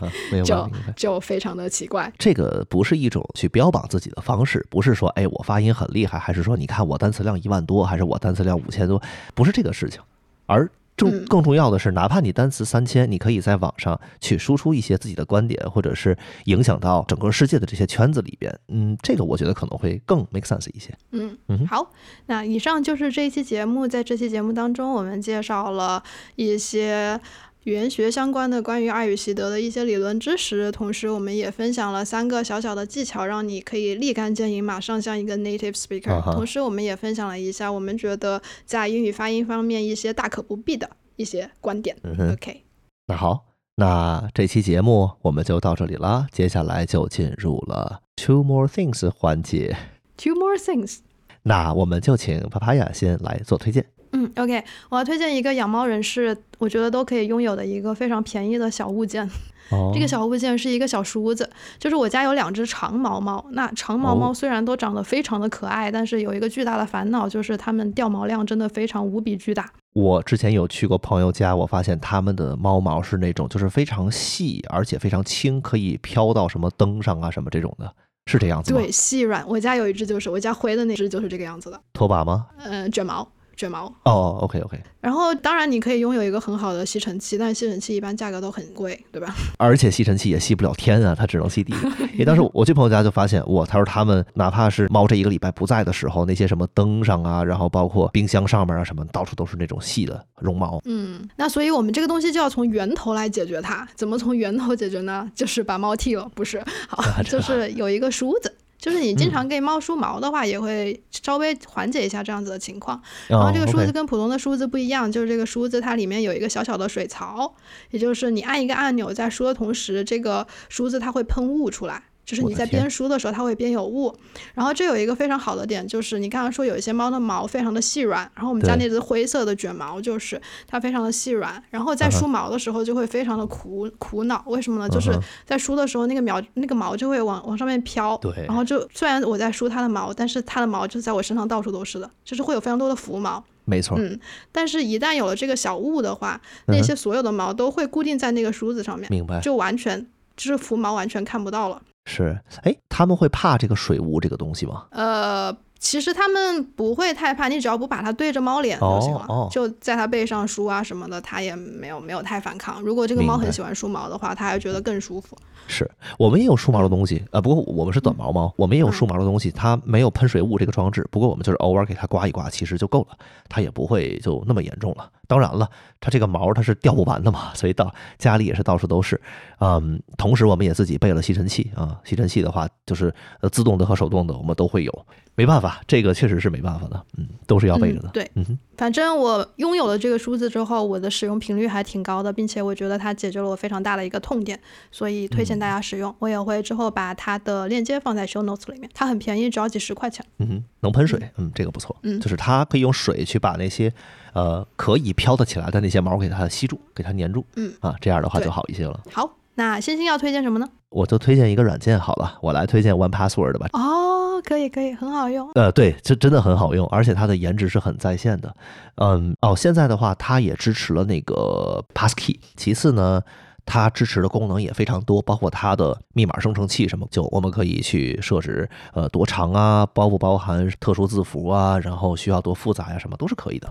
就。就非常的奇怪。这个不是一种去标榜自己的方式，不是说哎我发音很厉害，还是说你看我单词量一万多，还是我单词量五千多，不是这个事情。而重嗯更重要的是，哪怕你单词三千，你可以在网上去输出一些自己的观点，或者是影响到整个世界的这些圈子里边，嗯，这个我觉得可能会更 make sense 一些。嗯嗯，好，那以上就是这一期节目。在这期节目当中，我们介绍了一些语言学相关的关于爱与习得的一些理论知识，同时我们也分享了三个小小的技巧，让你可以立竿见影，马上像一个 native speaker。同时，我们也分享了一下我们觉得在英语发音方面一些大可不必的一些观点。OK，那好，那这期节目我们就到这里啦，接下来就进入了 two more things 环节。two more things。那我们就请帕帕亚先来做推荐。嗯，OK，我要推荐一个养猫人士，我觉得都可以拥有的一个非常便宜的小物件。哦这个小物件是一个小梳子，就是我家有两只长毛猫。那长毛猫哦虽然都长得非常的可爱，但是有一个巨大的烦恼，就是它们掉毛量真的非常无比巨大。我之前有去过朋友家，我发现他们的猫毛是那种就是非常细，而且非常轻，可以飘到什么灯上啊什么这种的，是这样子吗？对，细软，我家有一只就是我家灰的那只就是这个样子的，拖把吗？嗯、卷毛，卷毛。哦，OK OK，然后当然你可以拥有一个很好的吸尘器，但吸尘器一般价格都很贵，对吧？而且吸尘器也吸不了天啊，它只能吸地。因为当时我去朋友家就发现，哇，他说他们哪怕是猫这一个礼拜不在的时候，那些什么灯上啊，然后包括冰箱上面啊什么，到处都是那种细的绒毛。嗯，那所以我们这个东西就要从源头来解决它。怎么从源头解决呢？就是把猫剃了，不是？好，就是有一个梳子。就是你经常给猫梳毛的话，也会稍微缓解一下这样子的情况。然后这个梳子跟普通的梳子不一样，就是这个梳子它里面有一个小小的水槽，也就是你按一个按钮，在梳的同时，这个梳子它会喷雾出来。就是你在我的天边梳的时候，它会边有雾。然后这有一个非常好的点，就是你刚刚说有一些猫的毛非常的细软，然后我们家那只灰色的卷毛就是它非常的细软，然后在梳毛的时候就会非常的苦苦恼。为什么呢？就是在梳的时候，那个毛那个毛就会往往上面飘，对然后就虽然我在梳它的毛，但是它的毛就在我身上到处都是的，就是会有非常多的浮毛。没错，嗯，但是，一旦有了这个小雾的话，那些所有的毛都会固定在那个梳子上面，明白。就完全就是浮毛完全看不到了。是，哎，他们会怕这个水雾这个东西吗？呃，其实他们不会太怕，你只要不把它对着猫脸就行了，哦哦就在它背上梳啊什么的，它也没有没有太反抗。如果这个猫很喜欢梳毛的话，它还觉得更舒服。是我们也有梳毛的东西啊、不过我们是短毛猫，我们也有梳毛的东西，它没有喷水雾这个装置，不过我们就是偶尔给它刮一刮，其实就够了，它也不会就那么严重了。当然了，它这个毛它是掉不完的嘛，所以到家里也是到处都是。嗯，同时我们也自己备了吸尘器啊，吸尘器的话就是呃自动的和手动的我们都会有。没办法？这个确实是没办法的，嗯，都是要备着的。嗯对嗯哼，反正我拥有了这个梳子之后，我的使用频率还挺高的，并且我觉得它解决了我非常大的一个痛点，所以推荐大家使用。我也会之后把它的链接放在 show notes 里面，它很便宜，只要几十块钱。嗯哼，能喷水，嗯，这个不错，嗯就是它可以用水去把那些呃可以飘得起来的那些毛给它吸住，给它粘住，嗯啊，这样的话就好一些了。好，那星星要推荐什么呢？我就推荐一个软件好了，我来推荐 One Password 吧。哦，可以可以，很好用。呃，对，这真的很好用，而且它的颜值是很在线的。嗯，哦，现在的话，它也支持了那个 Passkey。其次呢，它支持的功能也非常多，包括它的密码生成器什么，就我们可以去设置，呃，多长啊，包不包含特殊字符啊，然后需要多复杂呀、什么都是可以的。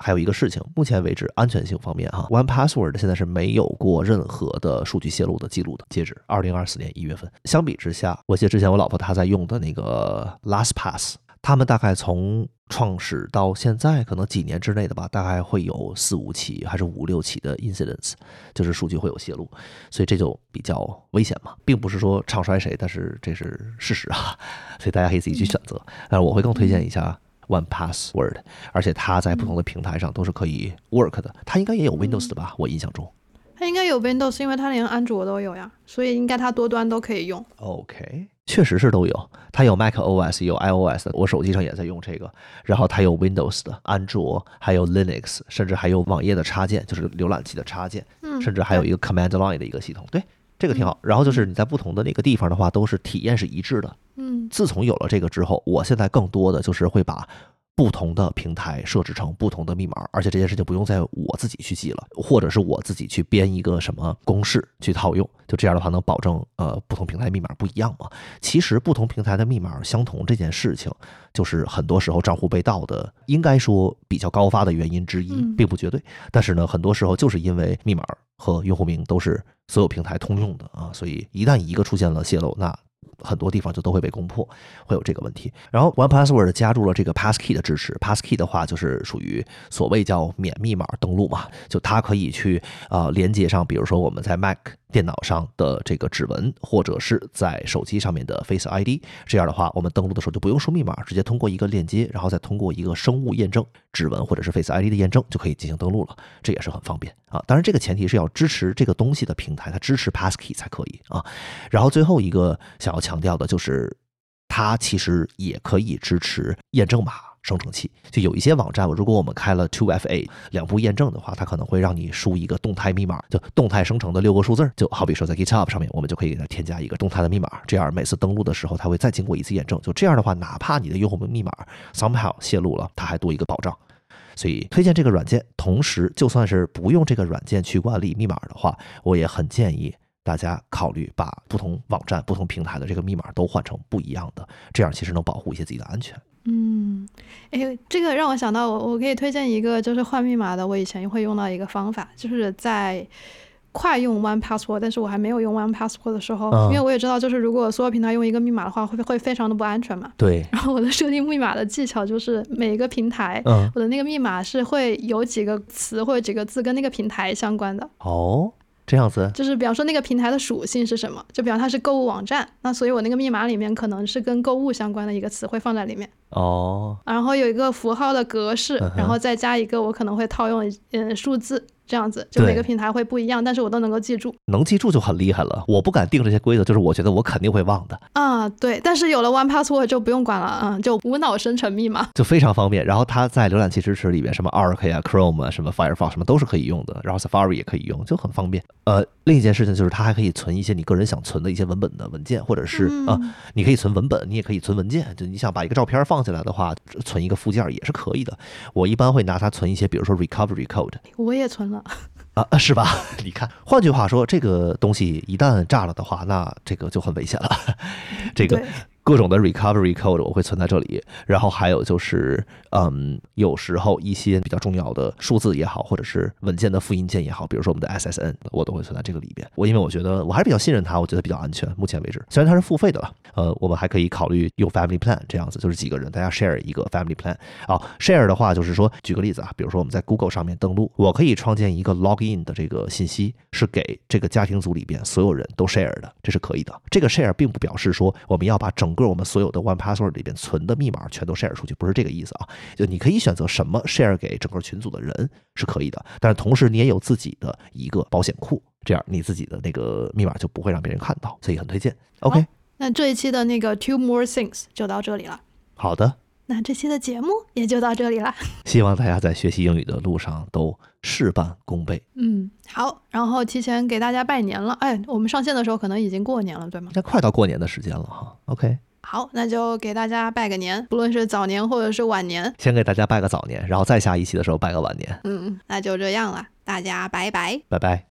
还有一个事情，目前为止安全性方面哈，One Password 现在是没有过任何的数据泄露的记录的，截止二零二四年一月份。相比之下，我记得之前我老婆她在用的那个 LastPass，他们大概从创始到现在，可能几年之内的吧，大概会有四五起还是五六起的 incidents，就是数据会有泄露，所以这就比较危险嘛，并不是说唱衰谁，但是这是事实啊，所以大家可以自己去选择。但是我会更推荐一下 One Password，而且它在不同的平台上都是可以 work 的，它应该也有 Windows 的吧？我印象中。它应该有 Windows，因为它连安卓都有呀，所以应该它多端都可以用。OK，确实是都有，它有 Mac OS，有 iOS 的，我手机上也在用这个，然后它有 Windows 的、安卓，还有 Linux，甚至还有网页的插件，就是浏览器的插件，嗯甚至还有一个 Command Line 的一个系统，对，这个挺好。然后就是你在不同的那个地方的话，都是体验是一致的。嗯自从有了这个之后，我现在更多的就是会把不同的平台设置成不同的密码，而且这件事情不用再我自己去记了，或者是我自己去编一个什么公式去套用，就这样的话能保证呃不同平台密码不一样嘛。其实不同平台的密码相同这件事情，就是很多时候账户被盗的，应该说比较高发的原因之一嗯，并不绝对。但是呢，很多时候就是因为密码和用户名都是所有平台通用的啊，所以一旦一个出现了泄露，那很多地方就都会被攻破，会有这个问题。然后 One Password 加入了这个 Passkey 的支持，Passkey 的话就是属于所谓叫免密码登录嘛，就它可以去呃连接上，比如说我们在 Mac 电脑上的这个指纹，或者是在手机上面的 Face ID，这样的话，我们登录的时候就不用输密码，直接通过一个链接，然后再通过一个生物验证，指纹或者是 Face ID 的验证就可以进行登录了，这也是很方便啊。当然，这个前提是要支持这个东西的平台，它支持 Passkey 才可以啊。然后最后一个想要强调的就是，它其实也可以支持验证码生成器。就有一些网站，如果我们开了 Two FA 两步验证的话，它可能会让你输一个动态密码，就动态生成的六个数字。就好比说在 GitHub 上面，我们就可以给它添加一个动态的密码，这样每次登录的时候，它会再经过一次验证。就这样的话，哪怕你的用户名密码 somehow 泄露了，它还多一个保障。所以推荐这个软件，同时就算是不用这个软件去管理密码的话，我也很建议大家考虑把不同网站、不同平台的这个密码都换成不一样的，这样其实能保护一些自己的安全。嗯，哎，这个让我想到我我可以推荐一个就是换密码的，我以前会用到一个方法，就是在。快用 One Password，但是我还没有用 One Password 的时候，嗯因为我也知道，就是如果所有平台用一个密码的话，会会非常的不安全嘛。对，然后我的设定密码的技巧就是每个平台，嗯，我的那个密码是会有几个词或者几个字跟那个平台相关的，哦，这样子，就是比方说那个平台的属性是什么，就比方它是购物网站，那所以我那个密码里面可能是跟购物相关的一个词汇放在里面，哦，然后有一个符号的格式嗯，然后再加一个我可能会套用嗯数字。这样子，就每个平台会不一样，但是我都能够记住能记住就很厉害了。我不敢定这些规则，就是我觉得我肯定会忘的，啊。对，但是有了 One Password 就不用管了，嗯，就无脑生成密码。就非常方便。然后它在浏览器支持里边，什么 Arc 啊、Chrome 啊、什么 Firefox 什么都是可以用的，然后 Safari 也可以用，就很方便。呃，另一件事情就是它还可以存一些你个人想存的一些文本的文件，或者是啊、嗯你可以存文本，你也可以存文件。就你想把一个照片放进来的话，存一个附件也是可以的。我一般会拿它存一些，比如说 recovery code 我也存了，啊，是吧？你看，换句话说，这个东西一旦炸了的话，那这个就很危险了。这个对各种的 recovery code 我会存在这里，然后还有就是，嗯，有时候一些比较重要的数字也好，或者是文件的复印件也好，比如说我们的 SSN，我都会存在这个里边。我因为我觉得我还是比较信任它，我觉得比较安全。目前为止，虽然它是付费的了，呃，我们还可以考虑用 family plan 这样子，就是几个人大家 share 一个 family plan。啊，share 的话就是说，举个例子啊，比如说我们在 Google 上面登录，我可以创建一个 login 的这个信息，是给这个家庭组里边所有人都 share 的，这是可以的。这个 share 并不表示说我们要把整个我们所有的 One Password 里边存的密码全都 share 出去，不是这个意思啊。就你可以选择什么 share 给整个群组的人是可以的，但是同时你也有自己的一个保险库，这样你自己的那个密码就不会让别人看到，所以很推荐。OK，那这一期的那个 Two More Things 就到这里了。好的，那这期的节目也就到这里了。希望大家在学习英语的路上都事半功倍。嗯，好，然后提前给大家拜年了。哎，我们上线的时候可能已经过年了，对吗？那快到过年的时间了哈。OK，好，那就给大家拜个年，不论是早年或者是晚年。先给大家拜个早年，然后再下一期的时候拜个晚年。嗯，那就这样了，大家拜拜。拜拜。